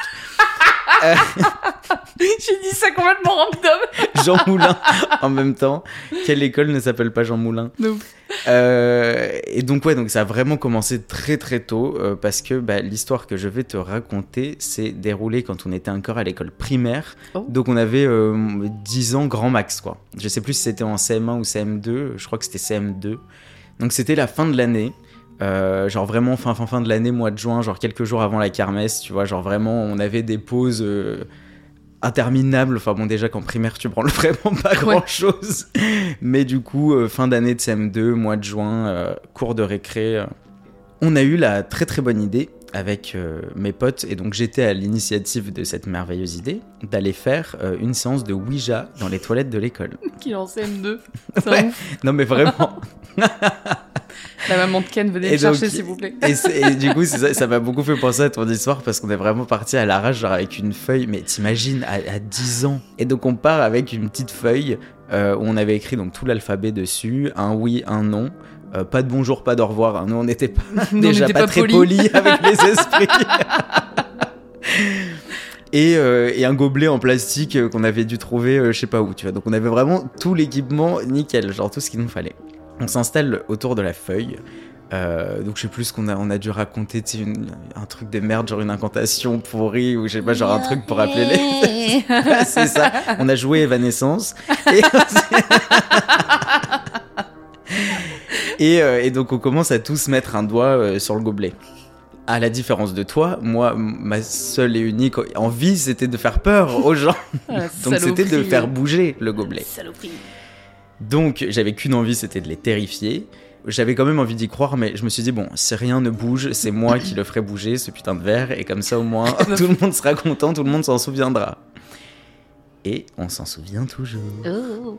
*laughs* J'ai dit ça complètement random. *laughs* Jean Moulin en même temps. Quelle école ne s'appelle pas Jean Moulin Non. Euh, Et donc ouais, donc ça a vraiment commencé très très tôt euh, parce que bah, l'histoire que je vais te raconter s'est déroulée quand on était encore à l'école primaire. Oh. Donc on avait euh, 10 ans grand max quoi. Je sais plus si c'était en CM1 ou CM2, je crois que c'était CM2. Donc c'était la fin de l'année. Euh, genre vraiment fin fin fin de l'année, mois de juin, genre quelques jours avant la kermesse, tu vois, genre vraiment on avait des pauses euh, interminables. Enfin bon déjà qu'en primaire tu branles *laughs* vraiment pas Ouais. grand chose, mais du coup euh, fin d'année de CM2, mois de juin, cours de récré, on a eu la très très bonne idée avec euh, mes potes et donc j'étais à l'initiative de cette merveilleuse idée d'aller faire euh, une séance de Ouija dans les toilettes de l'école. Qui en CM2. C'est Ouais. Non mais vraiment. *laughs* La maman de Ken, venez Et me donc- chercher, s'il vous plaît. Et, du coup, ça m'a beaucoup fait penser à ton histoire parce qu'on est vraiment parti à l'arrache, genre avec une feuille. Mais t'imagines, à, à 10 ans. Et donc, on part avec une petite feuille euh, où on avait écrit donc tout l'alphabet dessus un oui, un non. Euh, pas de bonjour, pas d'au revoir. hein. Nous, on n'était pas, *laughs* déjà pas, pas très polis. *laughs* avec les esprits. Et, euh, et un gobelet en plastique euh, qu'on avait dû trouver euh, je sais pas où, tu vois. Donc on avait vraiment tout l'équipement nickel, genre tout ce qu'il nous fallait. On s'installe autour de la feuille. Euh, donc je sais plus ce qu'on a, on a dû raconter, tu sais, une- un truc de merde, genre une incantation pourrie ou je sais pas, genre un truc pour appeler les. *laughs* c'est ça. On a joué Evanescence. Et, et, euh, et donc on commence à tous mettre un doigt euh, sur le gobelet. À la différence de toi, moi, ma seule et unique envie, c'était de faire peur aux gens. *laughs* Ah, Donc c'était de faire bouger le gobelet. Saloperie. Donc j'avais qu'une envie, c'était de les terrifier. J'avais quand même envie d'y croire, mais je me suis dit, bon, si rien ne bouge, c'est moi qui le ferai bouger, ce putain de verre, et comme ça au moins, *laughs* tout le monde sera content, tout le monde s'en souviendra. Et on s'en souvient toujours. Oh.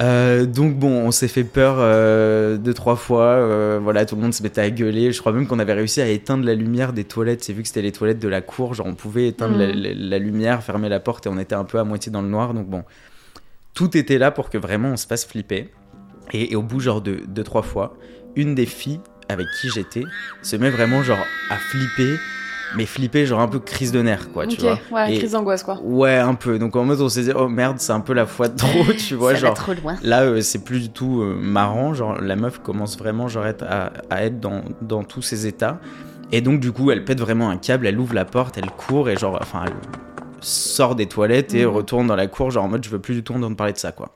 Euh, donc bon, on s'est fait peur euh, deux trois fois. euh, voilà, tout le monde se mettait à gueuler. Je crois même qu'on avait réussi à éteindre la lumière des toilettes. C'est vu que c'était les toilettes de la cour, genre on pouvait éteindre la, la- la lumière, fermer la porte et on était un peu à moitié dans le noir. Donc bon, tout était là pour que vraiment on se fasse flipper. Et, et au bout genre de deux trois fois, une des filles avec qui j'étais se met vraiment genre à flipper, mais flipper genre un peu crise de nerfs quoi, tu ok, vois. ouais, Et- crise d'angoisse, quoi. Ouais, un peu. Donc en mode on s'est dit oh merde, c'est un peu la fois de trop, *laughs* tu vois, Ça genre. va trop loin. Là, euh, c'est plus du tout euh, marrant. Genre, la meuf commence vraiment genre, à, à être dans, dans tous ses états. Et donc, du coup, elle pète vraiment un câble, elle ouvre la porte, elle court et genre, enfin, elle sort des toilettes et Mhm. retourne dans la cour, genre en mode, je veux plus du tout entendre parler de ça, quoi.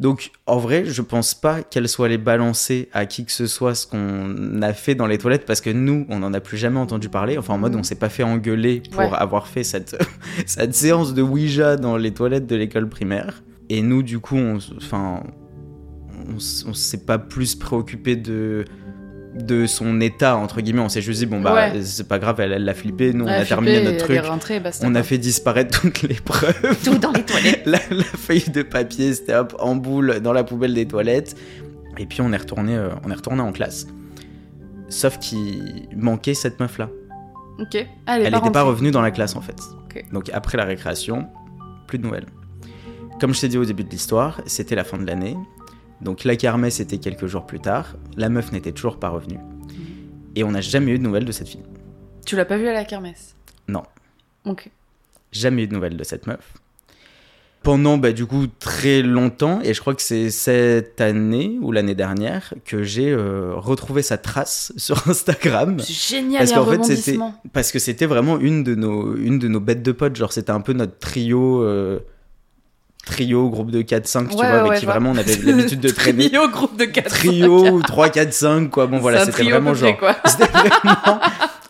Donc, en vrai, je pense pas qu'elle soit allée balancer à qui que ce soit ce qu'on a fait dans les toilettes parce que nous, on n'en a plus jamais entendu parler. Enfin, en mode, on s'est pas fait engueuler pour Ouais. avoir fait cette, *laughs* cette séance de Ouija dans les toilettes de l'école primaire. Et nous, du coup, on, enfin, on s'est pas plus préoccupé de de son état entre guillemets. On s'est juste dit bon bah Ouais. c'est pas grave, elle elle l'a flippé. Nous, on a terminé notre truc. rentrée, basta, On a fait disparaître *laughs* toutes les preuves. tout dans les toilettes. *laughs* la, la feuille de papier, c'était hop en boule dans la poubelle des toilettes. Et puis on est retourné, euh, on est retourné en classe. Sauf qu'il manquait cette meuf là. Ok. Ah, Elle n'était pas revenue dans la classe en fait. Ok. Donc après la récréation, plus de nouvelles. Comme je t'ai dit au début de l'histoire, c'était la fin de l'année. Donc la kermesse était quelques jours plus tard. La meuf n'était toujours pas revenue. Et on n'a jamais eu de nouvelles de cette fille. Tu l'as pas vue à la kermesse? Non. Ok. Jamais eu de nouvelles de cette meuf. Pendant bah, du coup très longtemps, et je crois que c'est cette année ou l'année dernière que j'ai euh, retrouvé sa trace *laughs* sur Instagram. C'est génial, Parce qu'en fait, c'était parce que c'était vraiment une de nos une de nos bêtes de potes, genre c'était un peu notre trio euh, trio groupe de 4 5, tu Ouais, vois, ouais, avec ouais, qui vois. vraiment on avait l'habitude de *laughs* traîner. Trio, groupe de 4. trio ou 3 4 5 quoi. Bon voilà, c'était vraiment genre quoi. *laughs* c'était vraiment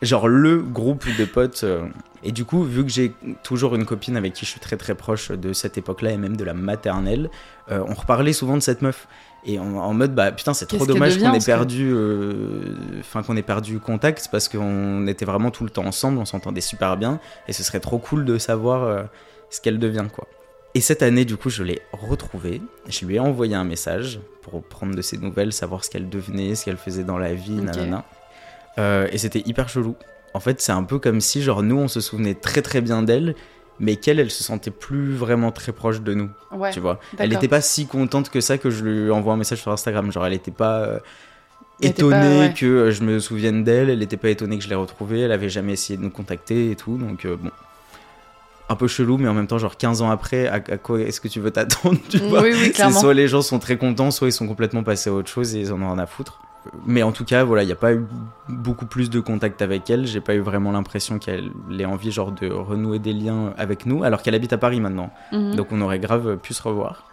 genre le groupe de potes. euh. Et du coup, vu que j'ai toujours une copine avec qui je suis très très proche de cette époque-là et même de la maternelle, euh, on reparlait souvent de cette meuf. Et en, en mode, bah putain, c'est trop dommage qu'on ait perdu, euh, enfin qu'on ait perdu contact parce qu'on était vraiment tout le temps ensemble, on s'entendait super bien, et ce serait trop cool de savoir euh, ce qu'elle devient, quoi. Et cette année, du coup, je l'ai retrouvée. Je lui ai envoyé un message pour prendre de ses nouvelles, savoir ce qu'elle devenait, ce qu'elle faisait dans la vie, nanana. Euh, et c'était hyper chelou. En fait, c'est un peu comme si, genre, nous, on se souvenait très très bien d'elle, mais qu'elle, elle se sentait plus vraiment très proche de nous, Ouais. tu vois? Elle n'était pas si contente que ça que je lui envoie un message sur Instagram. Genre, elle n'était pas euh, étonnée pas- ouais. que je me souvienne d'elle, elle n'était pas étonnée que je l'ai retrouvée, elle avait jamais essayé de nous contacter et tout, donc euh, bon. Un peu chelou, mais en même temps, genre 15 ans après, à, à quoi est-ce que tu veux t'attendre tu vois? Oui, oui, clairement. soit les gens sont très contents, soit ils sont complètement passés à autre chose et ils en ont rien à foutre. Mais en tout cas, voilà, il n'y a pas eu beaucoup plus de contact avec elle. J'ai pas eu vraiment l'impression qu'elle ait envie, genre, de renouer des liens avec nous, alors qu'elle habite à Paris maintenant. Mhm. Donc on aurait grave pu se revoir.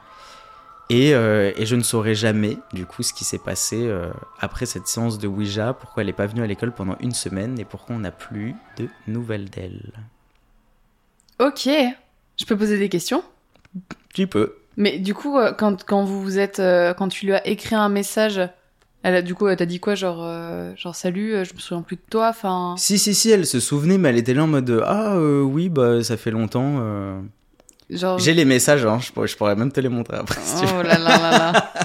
Et, euh, et je ne saurais jamais, du coup, ce qui s'est passé euh, après cette séance de Ouija, pourquoi elle n'est pas venue à l'école pendant une semaine et pourquoi on n'a plus de nouvelles d'elle. Ok. Je peux poser des questions? Tu peux. Mais du coup, euh, quand, quand vous vous êtes, euh, quand tu lui as écrit un message, elle a, du coup, elle t'a dit quoi, genre, euh, genre salut, je me souviens plus de toi, enfin? Si, si, si, elle se souvenait, mais elle était là en mode Ah, euh, oui, bah, ça fait longtemps. Genre. J'ai les messages, hein, je, pourrais, je pourrais même te les montrer après si tu veux. Oh là là là là. *laughs*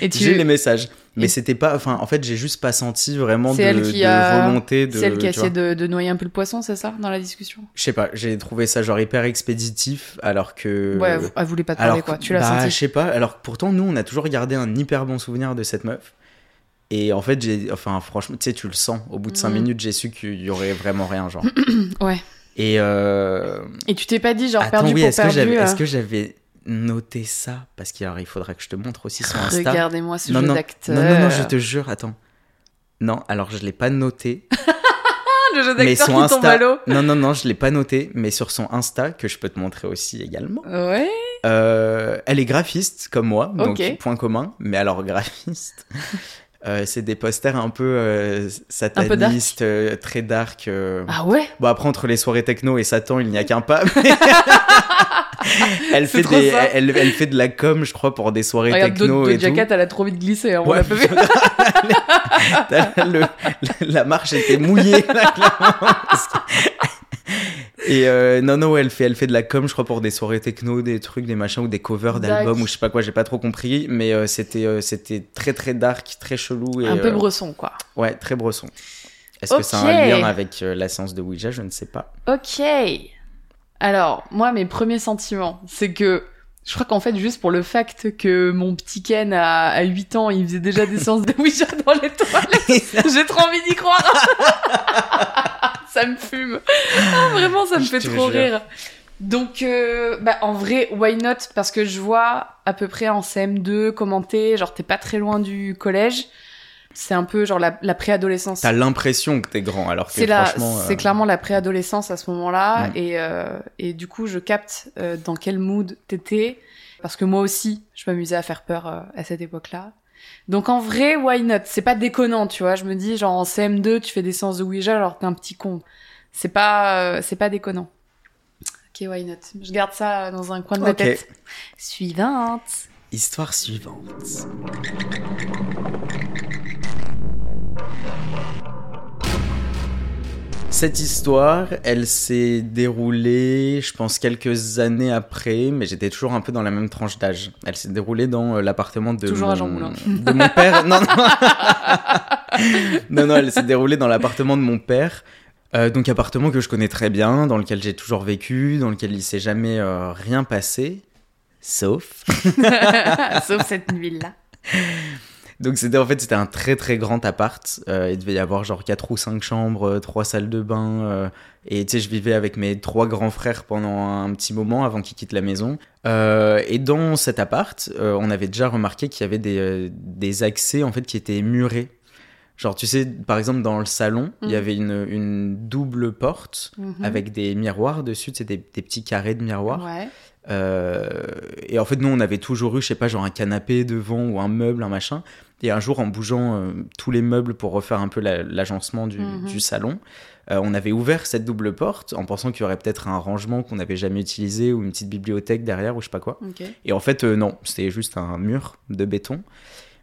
J'ai les messages. Mais Et- c'était pas. Enfin, en fait, j'ai juste pas senti vraiment de, elle qui de a- volonté de. C'est elle qui a essayé de, de noyer un peu le poisson, c'est ça, dans la discussion? Je sais pas, j'ai trouvé ça genre hyper expéditif alors que. Ouais, elle, voulait pas te parler, alors, quoi. Tu l'as bah, senti? Je sais pas, alors pourtant, nous, on a toujours gardé un hyper bon souvenir de cette meuf. Et en fait, j'ai. Enfin, franchement, tu sais, tu le sens. Au bout de 5 Mhm. minutes, j'ai su qu'il y aurait vraiment rien, genre. *clears throat* Ouais. Et. Euh... Et tu t'es pas dit, genre, Attends, perdu oui, pour est-ce que perdu j'avais euh, est-ce que j'avais noté ça Parce qu'il il faudra que je te montre aussi son Insta. Regardez-moi ce non, jeu non, d'acteur. non, non, non, je te jure, attends. Non, alors je l'ai pas noté. *laughs* Le jeu d'acteur qui tombe à l'eau. Non, non, non, je l'ai pas noté, mais sur son Insta, que je peux te montrer aussi également. Ouais. Euh, elle est graphiste comme moi, donc point commun. Mais alors graphiste, *laughs* euh, c'est des posters un peu euh, Un peu dark. satanistes, euh, très dark. Ah ouais? Bon après entre les soirées techno et Satan, il n'y a qu'un pas. mais- *laughs* *laughs* elle fait des, elle, elle fait de la com, je crois, pour des soirées Regarde, techno et tout. Jacket, elle a trop vite glissé. hein, on l'a pas vu. *laughs* T'as le- la marche était mouillée là, clairement, Et euh, non, non, ouais, elle fait, elle fait de la com, je crois, pour des soirées techno, des trucs, des machins ou des covers d'albums ou je sais pas quoi, j'ai pas trop compris, mais euh, c'était, euh, c'était très très dark, très chelou et Un peu bresson, quoi. ouais, très bresson. Est-ce que ça a un lien avec la séance de Ouija Je ne sais pas. Ok. Alors, moi, mes premiers sentiments, c'est que je crois qu'en fait, juste pour le fait que mon petit Ken à, à 8 ans, il faisait déjà des séances de Ouija dans les toilettes, *laughs* j'ai trop envie d'y croire. *laughs* ça me fume. Ah, vraiment, ça me Je fait trop jure. rire. Donc, euh, bah, en vrai, why not? Parce que je vois à peu près en CM2 commenter, genre, t'es pas très loin du collège. C'est un peu genre la, la préadolescence. T'as l'impression que t'es grand, alors que C'est franchement. euh, c'est clairement la préadolescence à ce moment-là, Mm. et euh, et du coup je capte euh, dans quel mood t'étais, parce que moi aussi je m'amusais à faire peur euh, à cette époque-là. Donc en vrai, why not? C'est pas déconnant, tu vois. Je me dis genre en CM2 tu fais des séances de Ouija alors t'es un petit con. C'est pas euh, c'est pas déconnant. Ok, why not? Je garde ça dans un coin de ma Ok. tête. Suivante. Histoire suivante. Cette histoire, elle s'est déroulée, je pense, quelques années après, mais j'étais toujours un peu dans la même tranche d'âge. Elle s'est déroulée dans euh, l'appartement de Toujours mon... à Jean Moulin. *laughs* de mon père. Non, non. *laughs* non, non, elle s'est déroulée dans l'appartement de mon père. Euh, donc appartement que je connais très bien, dans lequel j'ai toujours vécu, dans lequel il s'est jamais euh, rien passé, sauf *laughs* Sauf cette nuit-là. Donc c'était en fait c'était un très très grand appart. Euh, il devait y avoir genre quatre ou cinq chambres, euh, trois salles de bain. euh, et tu sais je vivais avec mes trois grands frères pendant un petit moment avant qu'ils quittent la maison. Euh, et dans cet appart, euh, on avait déjà remarqué qu'il y avait des, euh, des accès en fait qui étaient murés. Genre tu sais par exemple dans le salon il y Mhm. avait une, une double porte Mhm. avec des miroirs dessus, c'est des, des petits carrés de miroirs. Ouais. Euh, et en fait, nous, on avait toujours eu, je sais pas, genre un canapé devant ou un meuble, un machin. Et un jour, en bougeant euh, tous les meubles pour refaire un peu la- l'agencement du, Mhm. du salon, euh, on avait ouvert cette double porte en pensant qu'il y aurait peut-être un rangement qu'on n'avait jamais utilisé ou une petite bibliothèque derrière ou je sais pas quoi. Et en fait, euh, non, c'était juste un mur de béton.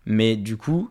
Mais du coup,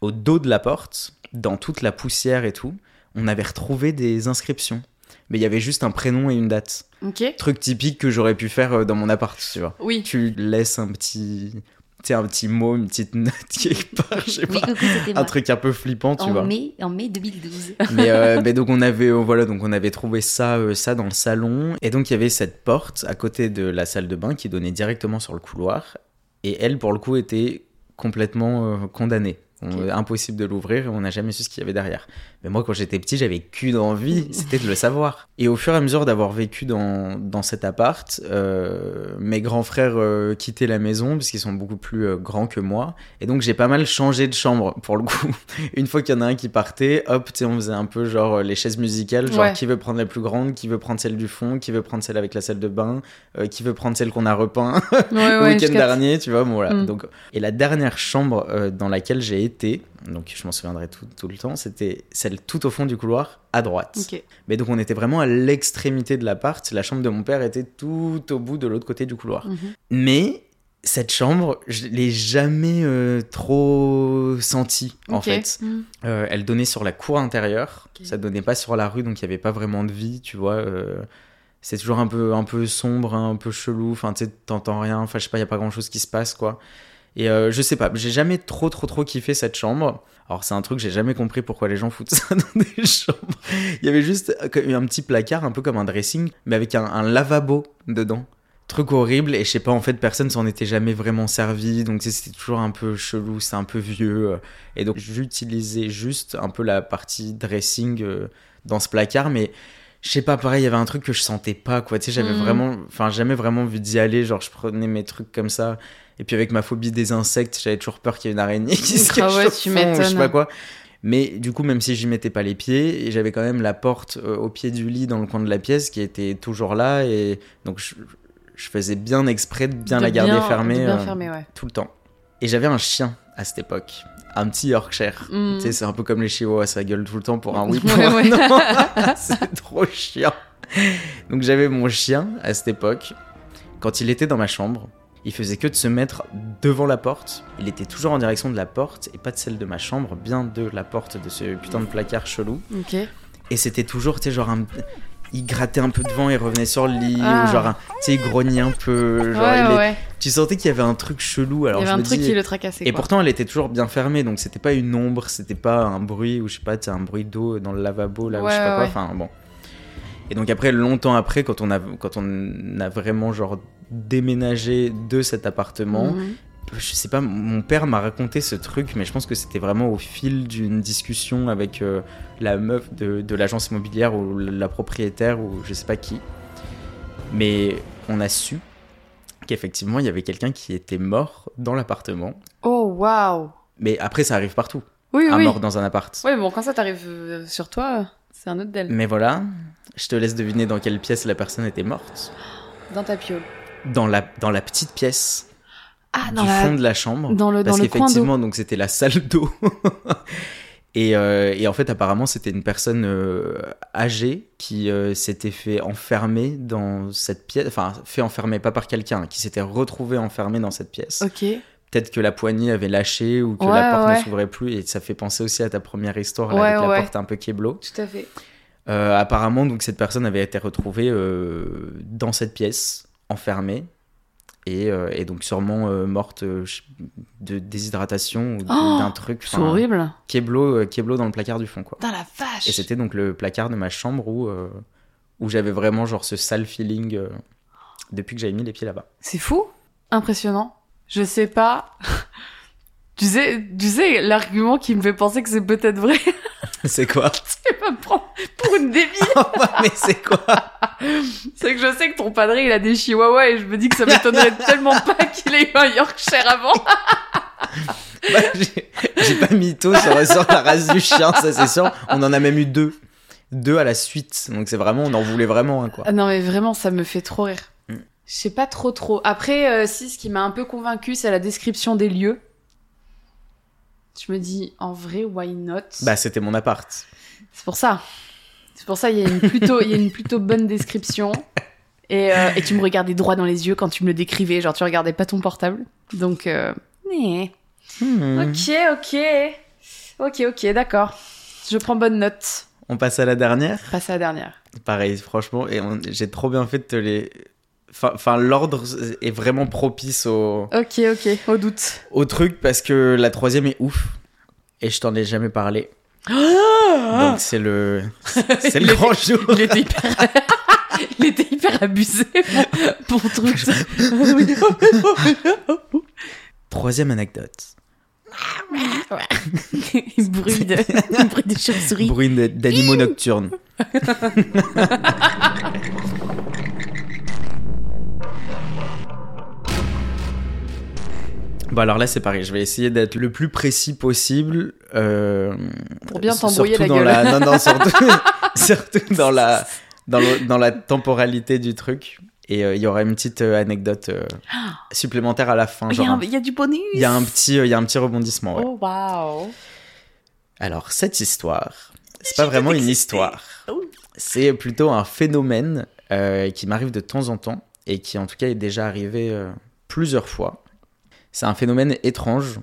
au dos de la porte, dans toute la poussière et tout, on avait retrouvé des inscriptions. Mais il y avait juste un prénom et une date. Ok. Truc typique que j'aurais pu faire euh, dans mon appart, tu vois. Oui. Tu laisses un petit, tu sais, un petit mot, une petite note quelque part, je sais Oui, pas. coucou, Un truc un peu flippant, tu en vois. mai, en mai 2012. Mais, euh, *laughs* mais donc on avait euh, voilà donc on avait trouvé ça euh, ça dans le salon et donc il y avait cette porte à côté de la salle de bain qui donnait directement sur le couloir et elle pour le coup était complètement euh, condamnée. On-. Impossible de l'ouvrir et on n'a jamais su ce qu'il y avait derrière. Mais moi quand j'étais petit j'avais qu'une envie, *laughs* c'était de le savoir. Et au fur et à mesure d'avoir vécu dans, dans cet appart, euh, mes grands frères euh, quittaient la maison puisqu'ils sont beaucoup plus euh, grands que moi et donc j'ai pas mal changé de chambre *laughs* pour le coup. Une fois qu'il y en a un qui partait, hop, tu sais, on faisait un peu genre les chaises musicales, genre Ouais. qui veut prendre la plus grande, qui veut prendre celle du fond, qui veut prendre celle avec la salle de bain, qui veut prendre celle qu'on a repeint *laughs* Ouais, le ouais, week-end dernier, tu vois. Bon, voilà. Mm. Donc, et la dernière chambre dans laquelle j'ai été, donc je m'en souviendrai tout, tout le temps, c'était celle tout au fond du couloir à droite. Mais donc on était vraiment à l'extrémité de l'appart. La chambre de mon père était tout au bout de l'autre côté du couloir. Mhm. Mais cette chambre, je l'ai jamais euh, trop sentie en fait. Mm. Euh, elle donnait sur la cour intérieure, Ok. ça donnait pas sur la rue, donc il y avait pas vraiment de vie, tu vois. euh, c'est toujours un peu, un peu sombre, un peu chelou. Enfin, tu sais, t'entends rien. Enfin, je sais pas, il y a pas grand chose qui se passe, quoi. Et euh, je sais pas, j'ai jamais trop, trop, trop kiffé cette chambre. Alors, c'est un truc, j'ai jamais compris pourquoi les gens foutent *laughs* ça dans des chambres. Il y avait juste euh, un petit placard, un peu comme un dressing, mais avec un, un lavabo dedans. Truc horrible, et je sais pas, en fait, personne s'en était jamais vraiment servi, donc c'était toujours un peu chelou, c'est un peu vieux. euh, Et donc, j'utilisais juste un peu la partie dressing dans ce placard, mais je sais pas, pareil, il y avait un truc que je sentais pas, quoi. Tu sais, j'avais Mhm. vraiment, enfin, jamais vraiment vu d'y aller, genre, je prenais mes trucs comme ça. Et puis, avec ma phobie des insectes, j'avais toujours peur qu'il y ait une araignée qui *laughs* se cache ouais, tu fond, je sais pas quoi. Mais du coup, même si j'y mettais pas les pieds, j'avais quand même la porte euh, au pied du lit dans le coin de la pièce qui était toujours là, et donc je, je faisais bien exprès de bien De la garder bien- fermée bien euh, fermée, ouais. tout le temps. Et j'avais un chien à cette époque, un petit Yorkshire. Mm. Tu sais, c'est un peu comme les chihuahuas, ça gueule tout le temps pour un *laughs* oui, pour Ouais, un ouais. non. *laughs* c'est trop chiant. Donc j'avais mon chien à cette époque. Quand il était dans ma chambre, il faisait que de se mettre devant la porte. Il était toujours en direction de la porte et pas de celle de ma chambre, bien de la porte de ce putain de placard chelou. Ok. Et c'était toujours, tu sais, genre un... Il grattait un peu devant et revenait sur le lit, Ah. ou genre, un- tu sais, il grognait un peu. Genre, ouais, il est- ouais. Tu sentais qu'il y avait un truc chelou. Alors Il y je avait un me truc dis- qui le tracassait. et quoi. pourtant, elle était toujours bien fermée, donc c'était pas une ombre, c'était pas un bruit, ou je sais pas, tu sais, un bruit d'eau dans le lavabo, là, ou je sais pas quoi, enfin bon. Et donc après, longtemps après, quand on a, quand on a vraiment genre déménagé de cet appartement, Mhm. Je sais pas, mon père m'a raconté ce truc, mais je pense que c'était vraiment au fil d'une discussion avec euh, la meuf de, de l'agence immobilière ou la propriétaire ou je sais pas qui. Mais on a su qu'effectivement, il y avait quelqu'un qui était mort dans l'appartement. Oh, waouh. Mais après, ça arrive partout. Oui, Un oui. mort dans un appart. Ouais, bon, quand ça t'arrive euh, sur toi, c'est un autre d'elle. Mais voilà, je te laisse deviner dans quelle pièce la personne était morte. Dans ta piole. Dans la, dans la petite pièce Ah, du dans, la... fond de la chambre. dans le, Parce qu'effectivement, donc c'était la salle d'eau. *laughs* et, euh, et en fait, apparemment, c'était une personne euh, âgée qui euh, s'était fait enfermer dans cette pièce. Enfin, fait enfermer, pas par quelqu'un, qui s'était retrouvé enfermé dans cette pièce. Ok. Peut-être que la poignée avait lâché ou que Ouais, la porte ouais. ne s'ouvrait plus. Et ça fait penser aussi à ta première histoire là, Ouais, avec la porte un peu kéblo. Tout à fait. Apparemment, donc cette personne avait été retrouvée dans cette pièce, enfermée, et, euh, et donc sûrement euh, morte euh, de déshydratation ou Oh, d'un truc. C'est horrible. Keblo, euh, Keblo dans le placard du fond, quoi. Putain, la vache. Et c'était donc le placard de ma chambre où, où j'avais vraiment genre ce sale feeling depuis que j'avais mis les pieds là-bas. C'est fou. Impressionnant. Je sais pas. Tu sais, tu sais l'argument qui me fait penser que c'est peut-être vrai. *laughs* c'est quoi Tu vas me prendre pour une débile. *laughs* Mais c'est quoi C'est que je sais que ton padré, il a des chihuahuas et je me dis que ça m'étonnerait *laughs* tellement pas qu'il ait eu un Yorkshire avant. Bah, j'ai- pas mytho sur, sur la race du chien, ça c'est sûr. On en a même eu deux. Deux à la suite. Donc c'est vraiment, on en voulait vraiment un, quoi. Ah non, mais vraiment, ça me fait trop rire. Mm. Je sais pas trop trop. Après, euh, si, ce qui m'a un peu convaincu, c'est la description des lieux. Je me dis, en vrai, why not? Bah, c'était mon appart. C'est pour ça. C'est pour ça, il y a une plutôt, il y a une plutôt bonne description. Et, euh, et tu me regardais droit dans les yeux quand tu me le décrivais, genre tu regardais pas ton portable. Donc, euh, Hmm. ok, ok, ok, ok, d'accord. Je prends bonne note. On passe à la dernière. Passe à la dernière. Pareil, franchement, et j'ai trop bien fait de te les. Enfin, l'ordre est vraiment propice au, Ok, ok, au doute. au truc parce que la troisième est ouf. Et je t'en ai jamais parlé. Ah Donc c'est le, *laughs* c'est le grand jour. Il était hyper, *laughs* il était hyper abusé pour, pour truc. *laughs* Troisième anecdote. bruit de, bruit de chauve-souris. Bruit d'animaux nocturnes. Bon alors là c'est pareil, je vais essayer d'être le plus précis possible. euh, Pour bien t'embrouiller la dans gueule. La... *laughs* Non non surtout, *laughs* surtout dans la dans, le- dans la *laughs* temporalité du truc. Et euh, il y aura une petite euh, anecdote euh, *gasps* supplémentaire à la fin. Il y, a y du bonus. il y a un petit, y a un petit rebondissement. ouais. Oh waouh. Alors, cette histoire, c'est pas vraiment une histoire. Oh. C'est plutôt un phénomène qui m'arrive de temps en temps et qui, en tout cas, est déjà arrivé plusieurs fois. C'est un phénomène étrange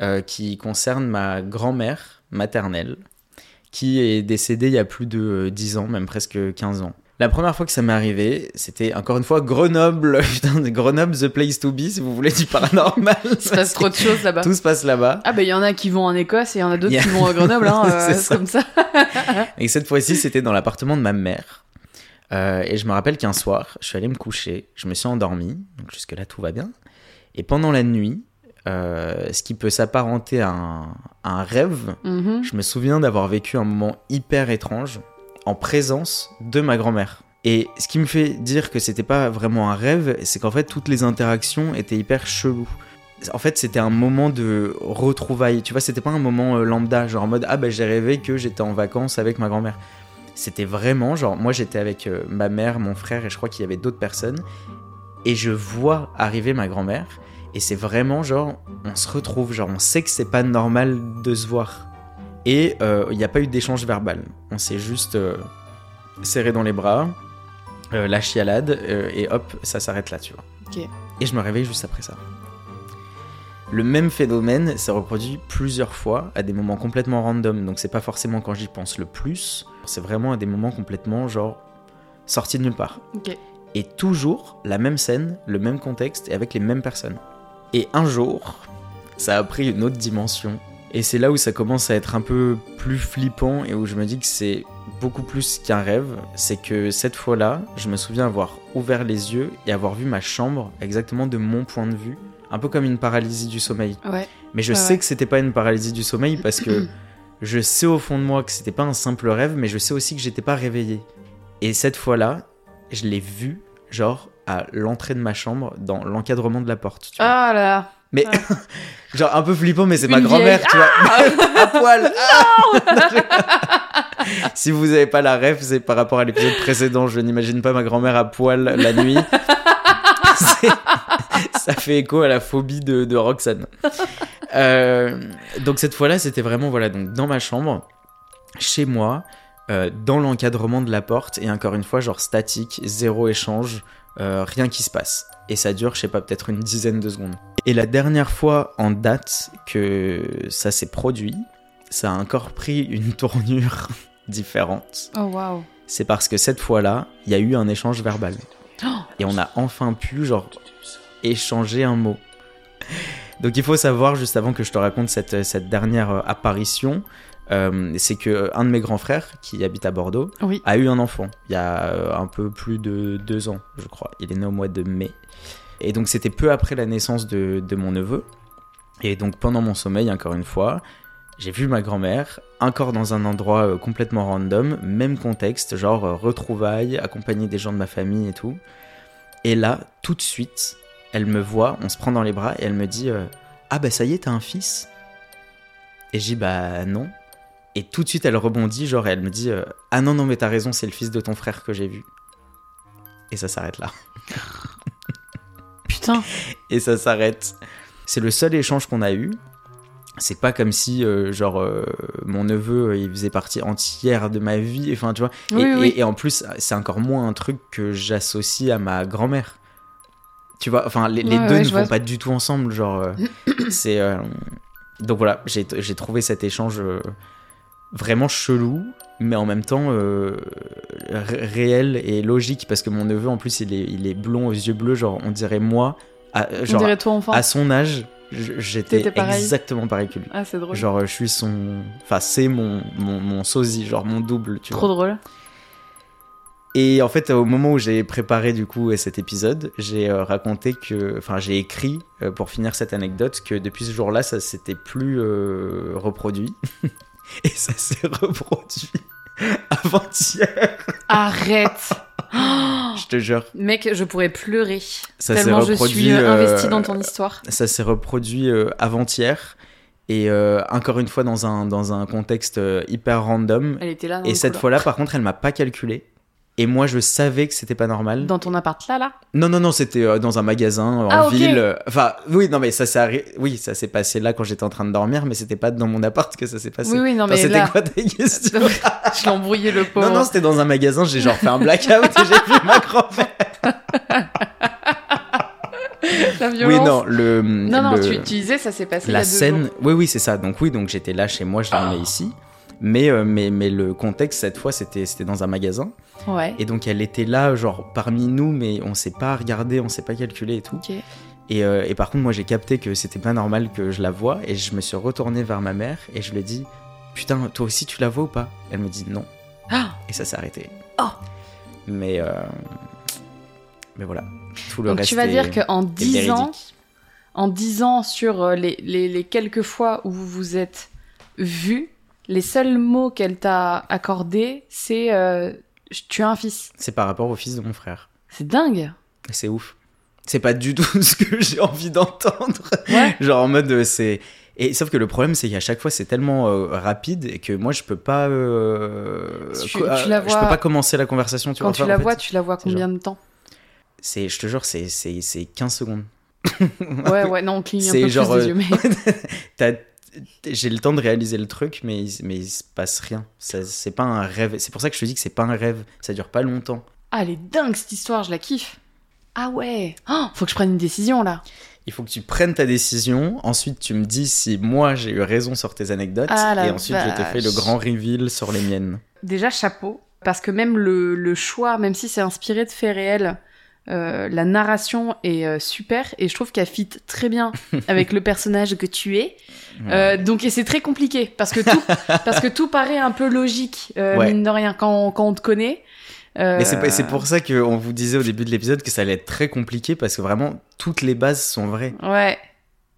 euh, qui concerne ma grand-mère maternelle qui est décédée il y a plus de euh, 10 ans, même presque 15 ans. La première fois que ça m'est arrivé, c'était encore une fois Grenoble, *laughs* putain, Grenoble, the place to be, si vous voulez du paranormal. Il *laughs* se passe trop de choses là-bas. Tout se passe là-bas. Ah bah il y en a qui vont en Écosse et il y en a d'autres qui vont à Grenoble, hein, *laughs* euh, ça. comme ça. Et cette fois-ci, c'était dans l'appartement de ma mère. Euh, et je me rappelle qu'un soir, je suis allé me coucher, je me suis endormi, donc jusque-là tout va bien. Et pendant la nuit, euh, ce qui peut s'apparenter à un, à un rêve, Mhm. je me souviens d'avoir vécu un moment hyper étrange en présence de ma grand-mère. Et ce qui me fait dire que c'était pas vraiment un rêve, c'est qu'en fait toutes les interactions étaient hyper cheloues. En fait, c'était un moment de retrouvailles. Tu vois, c'était pas un moment euh, lambda, genre en mode ah bah j'ai rêvé que j'étais en vacances avec ma grand-mère. C'était vraiment genre moi j'étais avec euh, ma mère, mon frère et je crois qu'il y avait d'autres personnes et je vois arriver ma grand-mère et c'est vraiment genre on se retrouve, genre on sait que c'est pas normal de se voir. Et euh, il n'y a pas eu d'échange verbal. On s'est juste euh, serré dans les bras, euh, la chialade, euh, et hop, ça s'arrête là, tu vois. Et je me réveille juste après ça. Le même phénomène s'est reproduit plusieurs fois à des moments complètement random. Donc c'est pas forcément quand j'y pense le plus, c'est vraiment à des moments complètement genre sortis de nulle part. Ok. Et toujours la même scène, le même contexte et avec les mêmes personnes. Et un jour, ça a pris une autre dimension. Et c'est là où ça commence à être un peu plus flippant et où je me dis que c'est beaucoup plus qu'un rêve. C'est que cette fois-là, je me souviens avoir ouvert les yeux et avoir vu ma chambre exactement de mon point de vue. Un peu comme une paralysie du sommeil. Ouais. Mais je Ouais, sais ouais. que c'était pas une paralysie du sommeil parce que *clears throat* je sais au fond de moi que c'était pas un simple rêve, mais je sais aussi que j'étais pas réveillé. Et cette fois-là, je l'ai vu, genre, à l'entrée de ma chambre, dans l'encadrement de la porte. tu vois. Ah là là. mais, *laughs* genre, un peu flippant, mais c'est ma grand-mère, tu vois. *laughs* à poil. Ah *laughs* si vous avez pas la ref, c'est par rapport à l'épisode précédent. Je n'imagine pas ma grand-mère à poil la nuit. Ça fait écho à la phobie de, de Roxane. Euh, donc cette fois-là, c'était vraiment voilà donc dans ma chambre, chez moi, euh, dans l'encadrement de la porte et encore une fois genre statique, zéro échange, euh, rien qui se passe. Et ça dure, je sais pas, peut-être une dizaine de secondes. Et la dernière fois en date que ça s'est produit, ça a encore pris une *laughs* tournure différente. Oh waouh. C'est parce que cette fois-là, il y a eu un échange verbal. Oh. *gasps* Et on a enfin pu, genre, échanger un mot. Donc il faut savoir, juste avant que je te raconte cette, cette dernière apparition, euh, c'est que euh, un de mes grands frères, qui habite à Bordeaux, Oui. a eu un enfant il y a euh, un peu plus de deux ans, je crois. Il est né au mois de mai. Et donc c'était peu après la naissance de, de mon neveu. Et donc pendant mon sommeil, encore une fois, j'ai vu ma grand-mère, encore dans un endroit complètement random, même contexte, genre retrouvailles, accompagnée des gens de ma famille et tout. Et là, tout de suite, elle me voit, on se prend dans les bras et elle me dit euh, Ah bah ça y est, t'as un fils? Et j'ai Bah non. Et tout de suite, elle rebondit, genre, et elle me dit euh, Ah non, non, mais t'as raison, c'est le fils de ton frère que j'ai vu. Et ça s'arrête là. *laughs* putain. et ça s'arrête. C'est le seul échange qu'on a eu. C'est pas comme si, euh, genre, euh, mon neveu, il faisait partie entière de ma vie. Enfin, tu vois. Et, Oui, oui. et- et en plus, c'est encore moins un truc que j'associe à ma grand-mère. Tu vois, enfin, les, deux ouais, ne vont vois. pas du tout ensemble. Genre, *coughs* c'est. Donc voilà, j'ai trouvé cet échange vraiment chelou, mais en même temps euh, ré- réel et logique, parce que mon neveu, en plus, il est, il est blond aux yeux bleus, genre, on dirait moi, à, On genre, dirait toi à son âge, j'étais exactement pareil que lui. Ah, c'est drôle. Genre, je suis son. Enfin, c'est mon, mon, mon sosie, genre mon double, tu Trop vois. drôle. Et en fait, au moment où j'ai préparé du coup cet épisode, j'ai euh, raconté que. Enfin, j'ai écrit, euh, pour finir cette anecdote, que depuis ce jour-là, ça s'était plus euh, reproduit. *laughs* *laughs* Et ça s'est reproduit *laughs* avant-hier. Arrête. *laughs* Je te jure. Mec, je pourrais pleurer. Ça s'est tellement je reproduit. suis euh, euh, investie dans ton histoire. Ça s'est reproduit euh, avant-hier. Et euh, encore une fois, dans un, dans un contexte hyper random. Elle était là. Et cette fois-là, par contre, elle m'a pas calculé. Et moi, je savais que c'était pas normal. Dans ton appart là, là Non, non, non, c'était euh, dans un magasin en Ah, ok. ville. euh, Enfin, oui, non, mais ça s'est arri- oui, ça s'est passé là quand j'étais en train de dormir, mais c'était pas dans mon appart que ça s'est passé. Oui, oui, non, Enfin, mais c'était là. quoi ta question *laughs* je l'ai embrouillé le pauvre. Non, non, c'était dans un magasin. J'ai genre fait un blackout et j'ai vu ma grand-mère. La Oui, non, le. Non, non, le- tu, tu disais, ça s'est passé il y la a deux scène. jours. Oui, oui, c'est ça. Donc oui, donc j'étais là chez moi, je dormais ici. Mais, euh, mais, mais le contexte cette fois, c'était dans un magasin. Ouais. Et donc elle était là, genre parmi nous, mais on s'est pas regardé, on s'est pas calculé et tout. Ok. Et, euh, et par contre, moi j'ai capté que c'était pas normal que je la voie et je me suis retourné vers ma mère et je lui ai dit Putain, toi aussi tu la vois ou pas? Elle me dit non. Ah Et ça s'est arrêté. Oh. Mais, euh, mais voilà. Tout le Donc reste tu vas est- dire qu'en est 10 ans, en 10 ans sur les, les, les quelques fois où vous vous êtes vus, les seuls mots qu'elle t'a accordés, c'est euh, tu as un fils. C'est par rapport au fils de mon frère. C'est dingue. C'est ouf. C'est pas du tout *laughs* ce que j'ai envie d'entendre. Ouais. Genre en mode euh, c'est. Et sauf que le problème c'est qu'à chaque fois c'est tellement euh, rapide et que moi je peux pas. euh, Tu- la Je vois- peux pas commencer la conversation. Tu Quand vois, tu la en fait, vois, tu la vois combien de temps? C'est, je te jure, c'est, c'est, c'est 15 secondes. Ouais, ouais, non, on cligne un C'est peu genre, plus des yeux, mais... *laughs* J'ai le temps de réaliser le truc, mais, il- mais il se passe rien. Ça- c'est pas un rêve. C'est pour ça que je te dis que c'est pas un rêve. Ça dure pas longtemps. Ah, elle est dingue cette histoire, je la kiffe. Ah ouais. Oh, faut que je prenne une décision là. Il faut que tu prennes ta décision. Ensuite, tu me dis si moi j'ai eu raison sur tes anecdotes. Ah, et ensuite, je te fais le grand reveal sur les miennes. Déjà, chapeau. Parce que même le, le choix, même si c'est inspiré de faits réels, euh, la narration est euh, super et je trouve qu'elle fit très bien *laughs* avec le personnage que tu es. Euh, donc, et c'est très compliqué parce que tout, *laughs* parce que tout paraît un peu logique, Ouais. mine de rien, quand, quand on te connaît. Mais c'est, pour ça qu'on vous disait au début de l'épisode que ça allait être très compliqué parce que vraiment toutes les bases sont vraies. Ouais,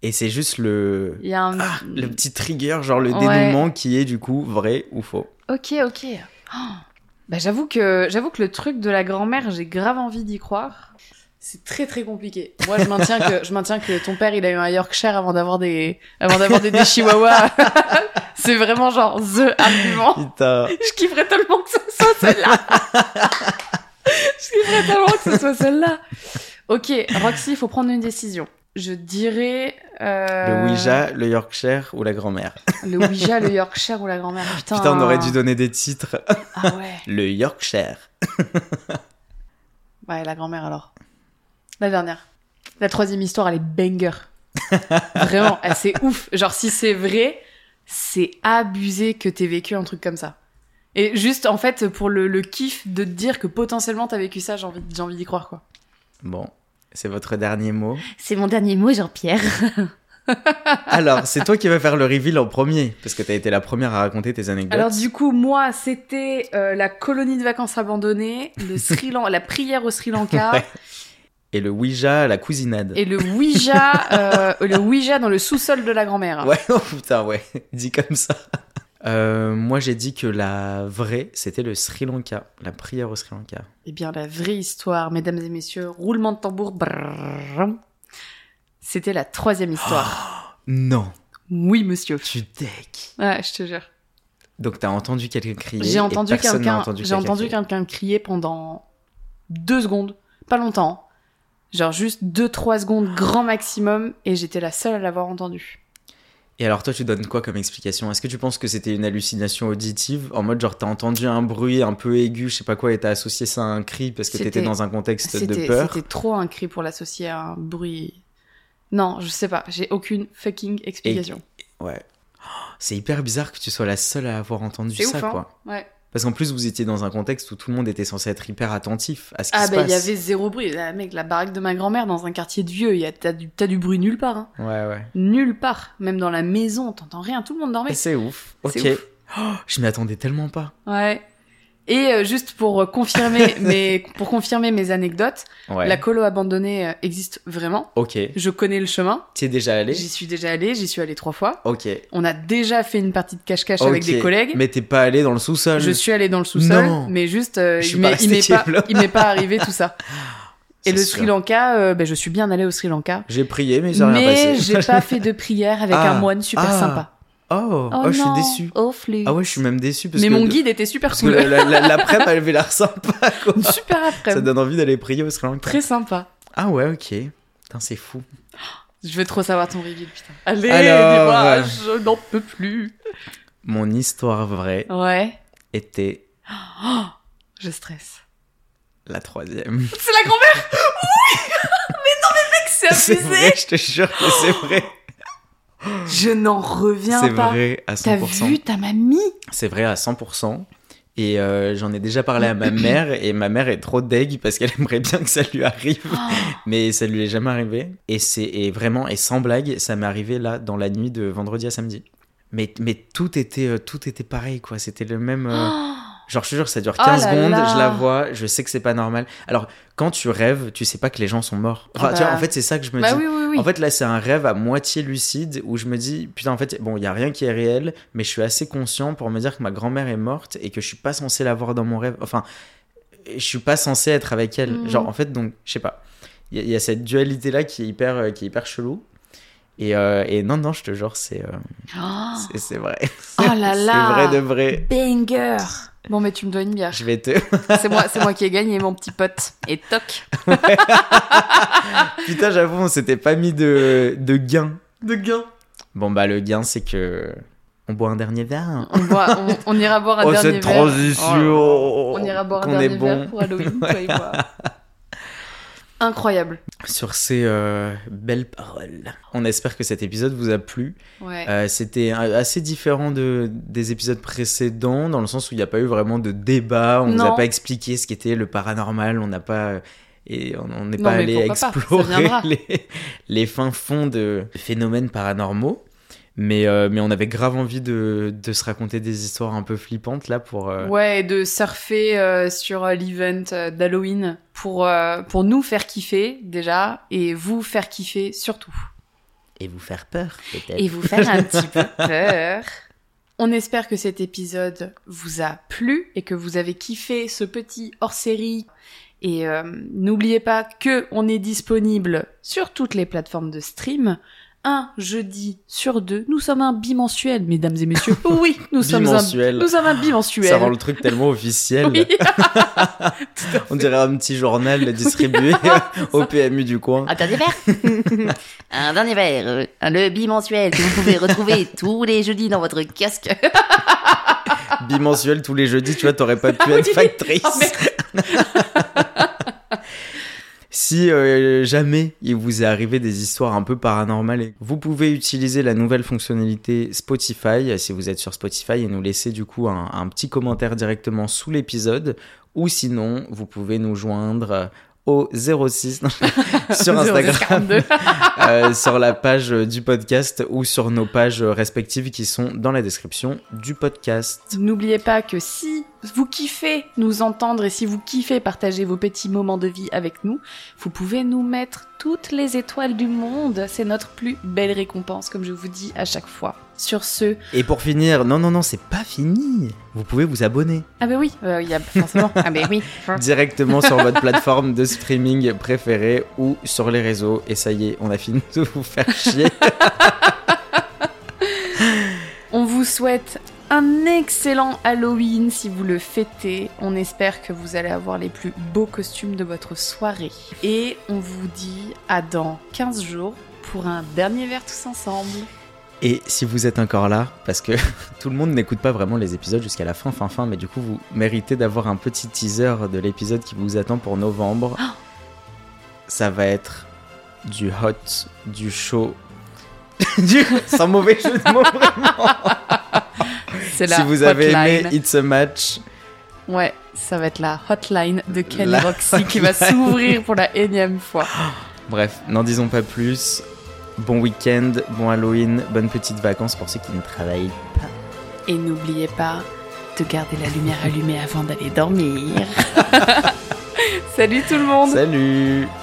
Et c'est juste le, il y a un. ah, le petit trigger, genre le Ouais. dénouement qui est du coup vrai ou faux. Ok, ok. Oh. Bah, j'avoue que j'avoue que le truc de la grand-mère, j'ai grave envie d'y croire. C'est très très compliqué. Moi, je maintiens que je maintiens que ton père, il a eu un Yorkshire avant d'avoir des avant d'avoir des, des Chihuahuas. *laughs* C'est vraiment genre the argument. T'a- Je kifferais tellement que ce soit celle-là. *laughs* je kifferais tellement que ce soit celle-là. Ok, Roxy, il faut prendre une décision. Je dirais euh, Le Ouija, le Yorkshire ou la grand-mère. *laughs* le Ouija, le Yorkshire ou la grand-mère. Putain. Putain, on aurait dû donner des titres. Ah ouais. *laughs* Le Yorkshire. *laughs* Ouais, la grand-mère alors. La dernière. La troisième histoire, elle est banger. Vraiment, elle c'est ouf. Genre, si c'est vrai, c'est abusé que t'aies vécu un truc comme ça. Et juste, en fait, pour le, le kiff de te dire que potentiellement t'as vécu ça, j'ai envie, j'ai envie d'y croire, quoi. Bon, c'est votre dernier mot. C'est mon dernier mot, Jean-Pierre. *laughs* Alors, c'est toi qui vas faire le reveal en premier, parce que t'as été la première à raconter tes anecdotes. Alors, du coup, moi, c'était euh, la colonie de vacances abandonnée, le *laughs* Sri Lan- la prière au Sri Lanka. Ouais. Et le Ouija, la cousinade. Et le Ouija, euh, le Ouija dans le sous-sol de la grand-mère. Ouais, *laughs* oh putain, ouais, dit comme ça. Euh, moi, j'ai dit que la vraie, c'était le Sri Lanka, la prière au Sri Lanka. Eh bien, la vraie histoire, mesdames et messieurs, roulement de tambour. C'était la troisième histoire. *gasps* Non, Oui, monsieur. tu deck. Ouais, je te jure. Donc, t'as entendu quelqu'un crier. J'ai entendu quelqu'un, j'ai entendu crier. quelqu'un crier pendant deux secondes, pas longtemps. Genre juste 2-3 secondes grand maximum et j'étais la seule à l'avoir entendu. Et alors toi, tu donnes quoi comme explication? Est-ce que tu penses que c'était une hallucination auditive? En mode genre t'as entendu un bruit un peu aigu, je sais pas quoi, et t'as associé ça à un cri parce que t'étais dans un contexte de peur? c'était trop un cri pour l'associer à un bruit. Non, je sais pas, j'ai aucune fucking explication. Ouais. Oh, C'est hyper bizarre que tu sois la seule à avoir entendu ça, ouf, hein quoi. Ouais. Parce qu'en plus, vous étiez dans un contexte où tout le monde était censé être hyper attentif à ce qui Ah se bah il y passe. avait zéro bruit. Ah, mec, la baraque de ma grand-mère dans un quartier de vieux, il y a t'as du, t'as du bruit nulle part. Hein. Ouais, ouais. Nulle part. Même dans la maison, t'entends rien. Tout le monde dormait. C'est ouf. Ok. Ouf. Oh, je m'y attendais tellement pas. Ouais. Et euh, juste pour confirmer *laughs* mes pour confirmer mes anecdotes, Ouais. la colo abandonnée euh, existe vraiment. Ok. Je connais le chemin. T'y es déjà allé J'y suis déjà allée. J'y suis allée trois fois. Ok. On a déjà fait une partie de cache-cache avec des collègues. Mais t'es pas allé dans le sous-sol Je suis allée dans le sous-sol, mais juste euh, il pas m'est pas, bleus. il m'est pas arrivé tout ça. *laughs* Et le sûr. Sri Lanka, euh, ben, je suis bien allée au Sri Lanka. J'ai prié, mais j'ai rien Mais passé. j'ai pas *laughs* fait de prière avec Ah. un moine super Ah. sympa. Oh, oh, je suis déçu. Oh. Ah ouais, je suis même déçu parce Mais que mon guide était super cool. la, la, la- l'après-midi, elle avait l'air sympa *laughs* quoi. super après. Ça donne envie d'aller prier au Sri Lanka. Très sympa. Ah ouais, ok. Putain, c'est fou. *gasps* Je veux trop savoir ton reveal, putain. Allez, Alors, dis-moi, je n'en peux plus. Mon histoire vraie Ouais. était *gasps* Oh, je stresse. la troisième. C'est la grand-mère *laughs* Oui *laughs* Mais non, mais mec, c'est C'est abusé vrai, je te jure que c'est vrai. Je n'en reviens C'est pas. vrai à T'as 100%. vu ta mamie? C'est vrai à 100%. Et euh, j'en ai déjà parlé à ma *coughs* mère et ma mère est trop deg parce qu'elle aimerait bien que ça lui arrive, Oh, mais ça lui est jamais arrivé. Et c'est vraiment et sans blague, ça m'est arrivé là dans la nuit de vendredi à samedi. Mais mais tout était euh, tout était pareil quoi. C'était le même. euh, oh. Genre, je te jure, ça dure Oh 15 là secondes, là. je la vois, je sais que c'est pas normal. Alors, quand tu rêves, tu sais pas que les gens sont morts. Enfin, tu vois, bah. en fait, c'est ça que je me Bah dis. oui, oui, oui. En fait, là, c'est un rêve à moitié lucide où je me dis, putain, en fait, bon, il y a rien qui est réel, mais je suis assez conscient pour me dire que ma grand-mère est morte et que je suis pas censé la voir dans mon rêve. Enfin, je suis pas censé être avec elle. Mhm. Genre, en fait, donc, je sais pas. Il y, a- il y a cette dualité-là qui est hyper, euh, qui est hyper chelou. Et, euh, et non, non, je te jure, c'est euh, Oh, c'est- c'est vrai. Oh là là. *laughs* C'est vrai de vrai. banger Bon, mais tu me dois une bière. Je vais te. *laughs* C'est moi, c'est moi qui ai gagné, mon petit pote. Et toc. *laughs* Putain, j'avoue, on s'était pas mis de, de gain. De gain. Bon, bah, le gain, c'est que. On boit un dernier verre. On, boit- on, on ira boire un Oh, dernier cette verre. transition Oh, on ira boire un dernier est bon. verre pour Halloween, toi et moi. *laughs* Incroyable. Sur ces euh, belles paroles. On espère que cet épisode vous a plu. Ouais. Euh, C'était assez différent de, des épisodes précédents, dans le sens où il n'y a pas eu vraiment de débat, on nous a pas expliqué ce qu'était le paranormal, on n'a pas. Et on n'est pas allé pas, explorer *laughs* les fins fonds de phénomènes paranormaux. Mais, euh, mais on avait grave envie de, de se raconter des histoires un peu flippantes là pour. euh, Ouais, et de surfer euh, sur l'event d'Halloween pour, euh, pour nous faire kiffer déjà et vous faire kiffer surtout. Et vous faire peur peut-être. Et vous faire un petit peu *laughs* peur. On espère que cet épisode vous a plu et que vous avez kiffé ce petit hors-série. Et euh, n'oubliez pas que on est disponible sur toutes les plateformes de stream. Un jeudi sur deux. Nous sommes un bimensuel, mesdames et messieurs. *laughs* Oui, nous sommes un, Bimensuel. nous sommes un bimensuel. Ça rend le truc tellement officiel. Oui. *laughs* On dirait un petit journal distribué *laughs* au PMU du coin. Un dernier verre Un dernier verre, euh, le bimensuel que vous pouvez retrouver tous les jeudis dans votre kiosque. Bimensuel tous les jeudis, tu vois, t'aurais pas pu être Oui. factrice. Oh, merde. Si euh, jamais il vous est arrivé des histoires un peu paranormales, vous pouvez utiliser la nouvelle fonctionnalité Spotify. Si vous êtes sur Spotify et nous laisser du coup un, un petit commentaire directement sous l'épisode. Ou sinon vous pouvez nous joindre au 06 non, *laughs* sur Instagram 42. *laughs* euh, sur la page du podcast ou sur nos pages respectives qui sont dans la description du podcast. N'oubliez pas que si vous kiffez nous entendre et si vous kiffez partager vos petits moments de vie avec nous, vous pouvez nous mettre toutes les étoiles du monde. C'est notre plus belle récompense, comme je vous dis à chaque fois. Sur ce, Et pour finir, non non non, c'est pas fini. Vous pouvez vous abonner ah bah oui, euh, il y a forcément. ah bah oui. *laughs* directement sur votre plateforme de streaming préférée ou sur les réseaux. Et ça y est, on a fini de vous faire chier. *laughs* On vous souhaite un excellent Halloween si vous le fêtez. On espère que vous allez avoir les plus beaux costumes de votre soirée. Et on vous dit à dans 15 jours pour un dernier verre tous ensemble. Et si vous êtes encore là, parce que *laughs* tout le monde n'écoute pas vraiment les épisodes jusqu'à la fin, fin, fin, mais du coup, vous méritez d'avoir un petit teaser de l'épisode qui vous attend pour novembre. Ça va être du hot, du chaud, *laughs* du... sans mauvais jeu de mots, vraiment. *laughs* C'est la Si vous avez aimé. It's a Match, Ouais, ça va être la hotline de Kelly Roxy qui va s'ouvrir pour la énième fois. bref, n'en disons pas plus. Bon week-end, bon Halloween, bonnes petites vacances pour ceux qui ne travaillent pas. Et n'oubliez pas de garder la lumière allumée avant d'aller dormir. *laughs* Salut tout le monde. Salut. *laughs*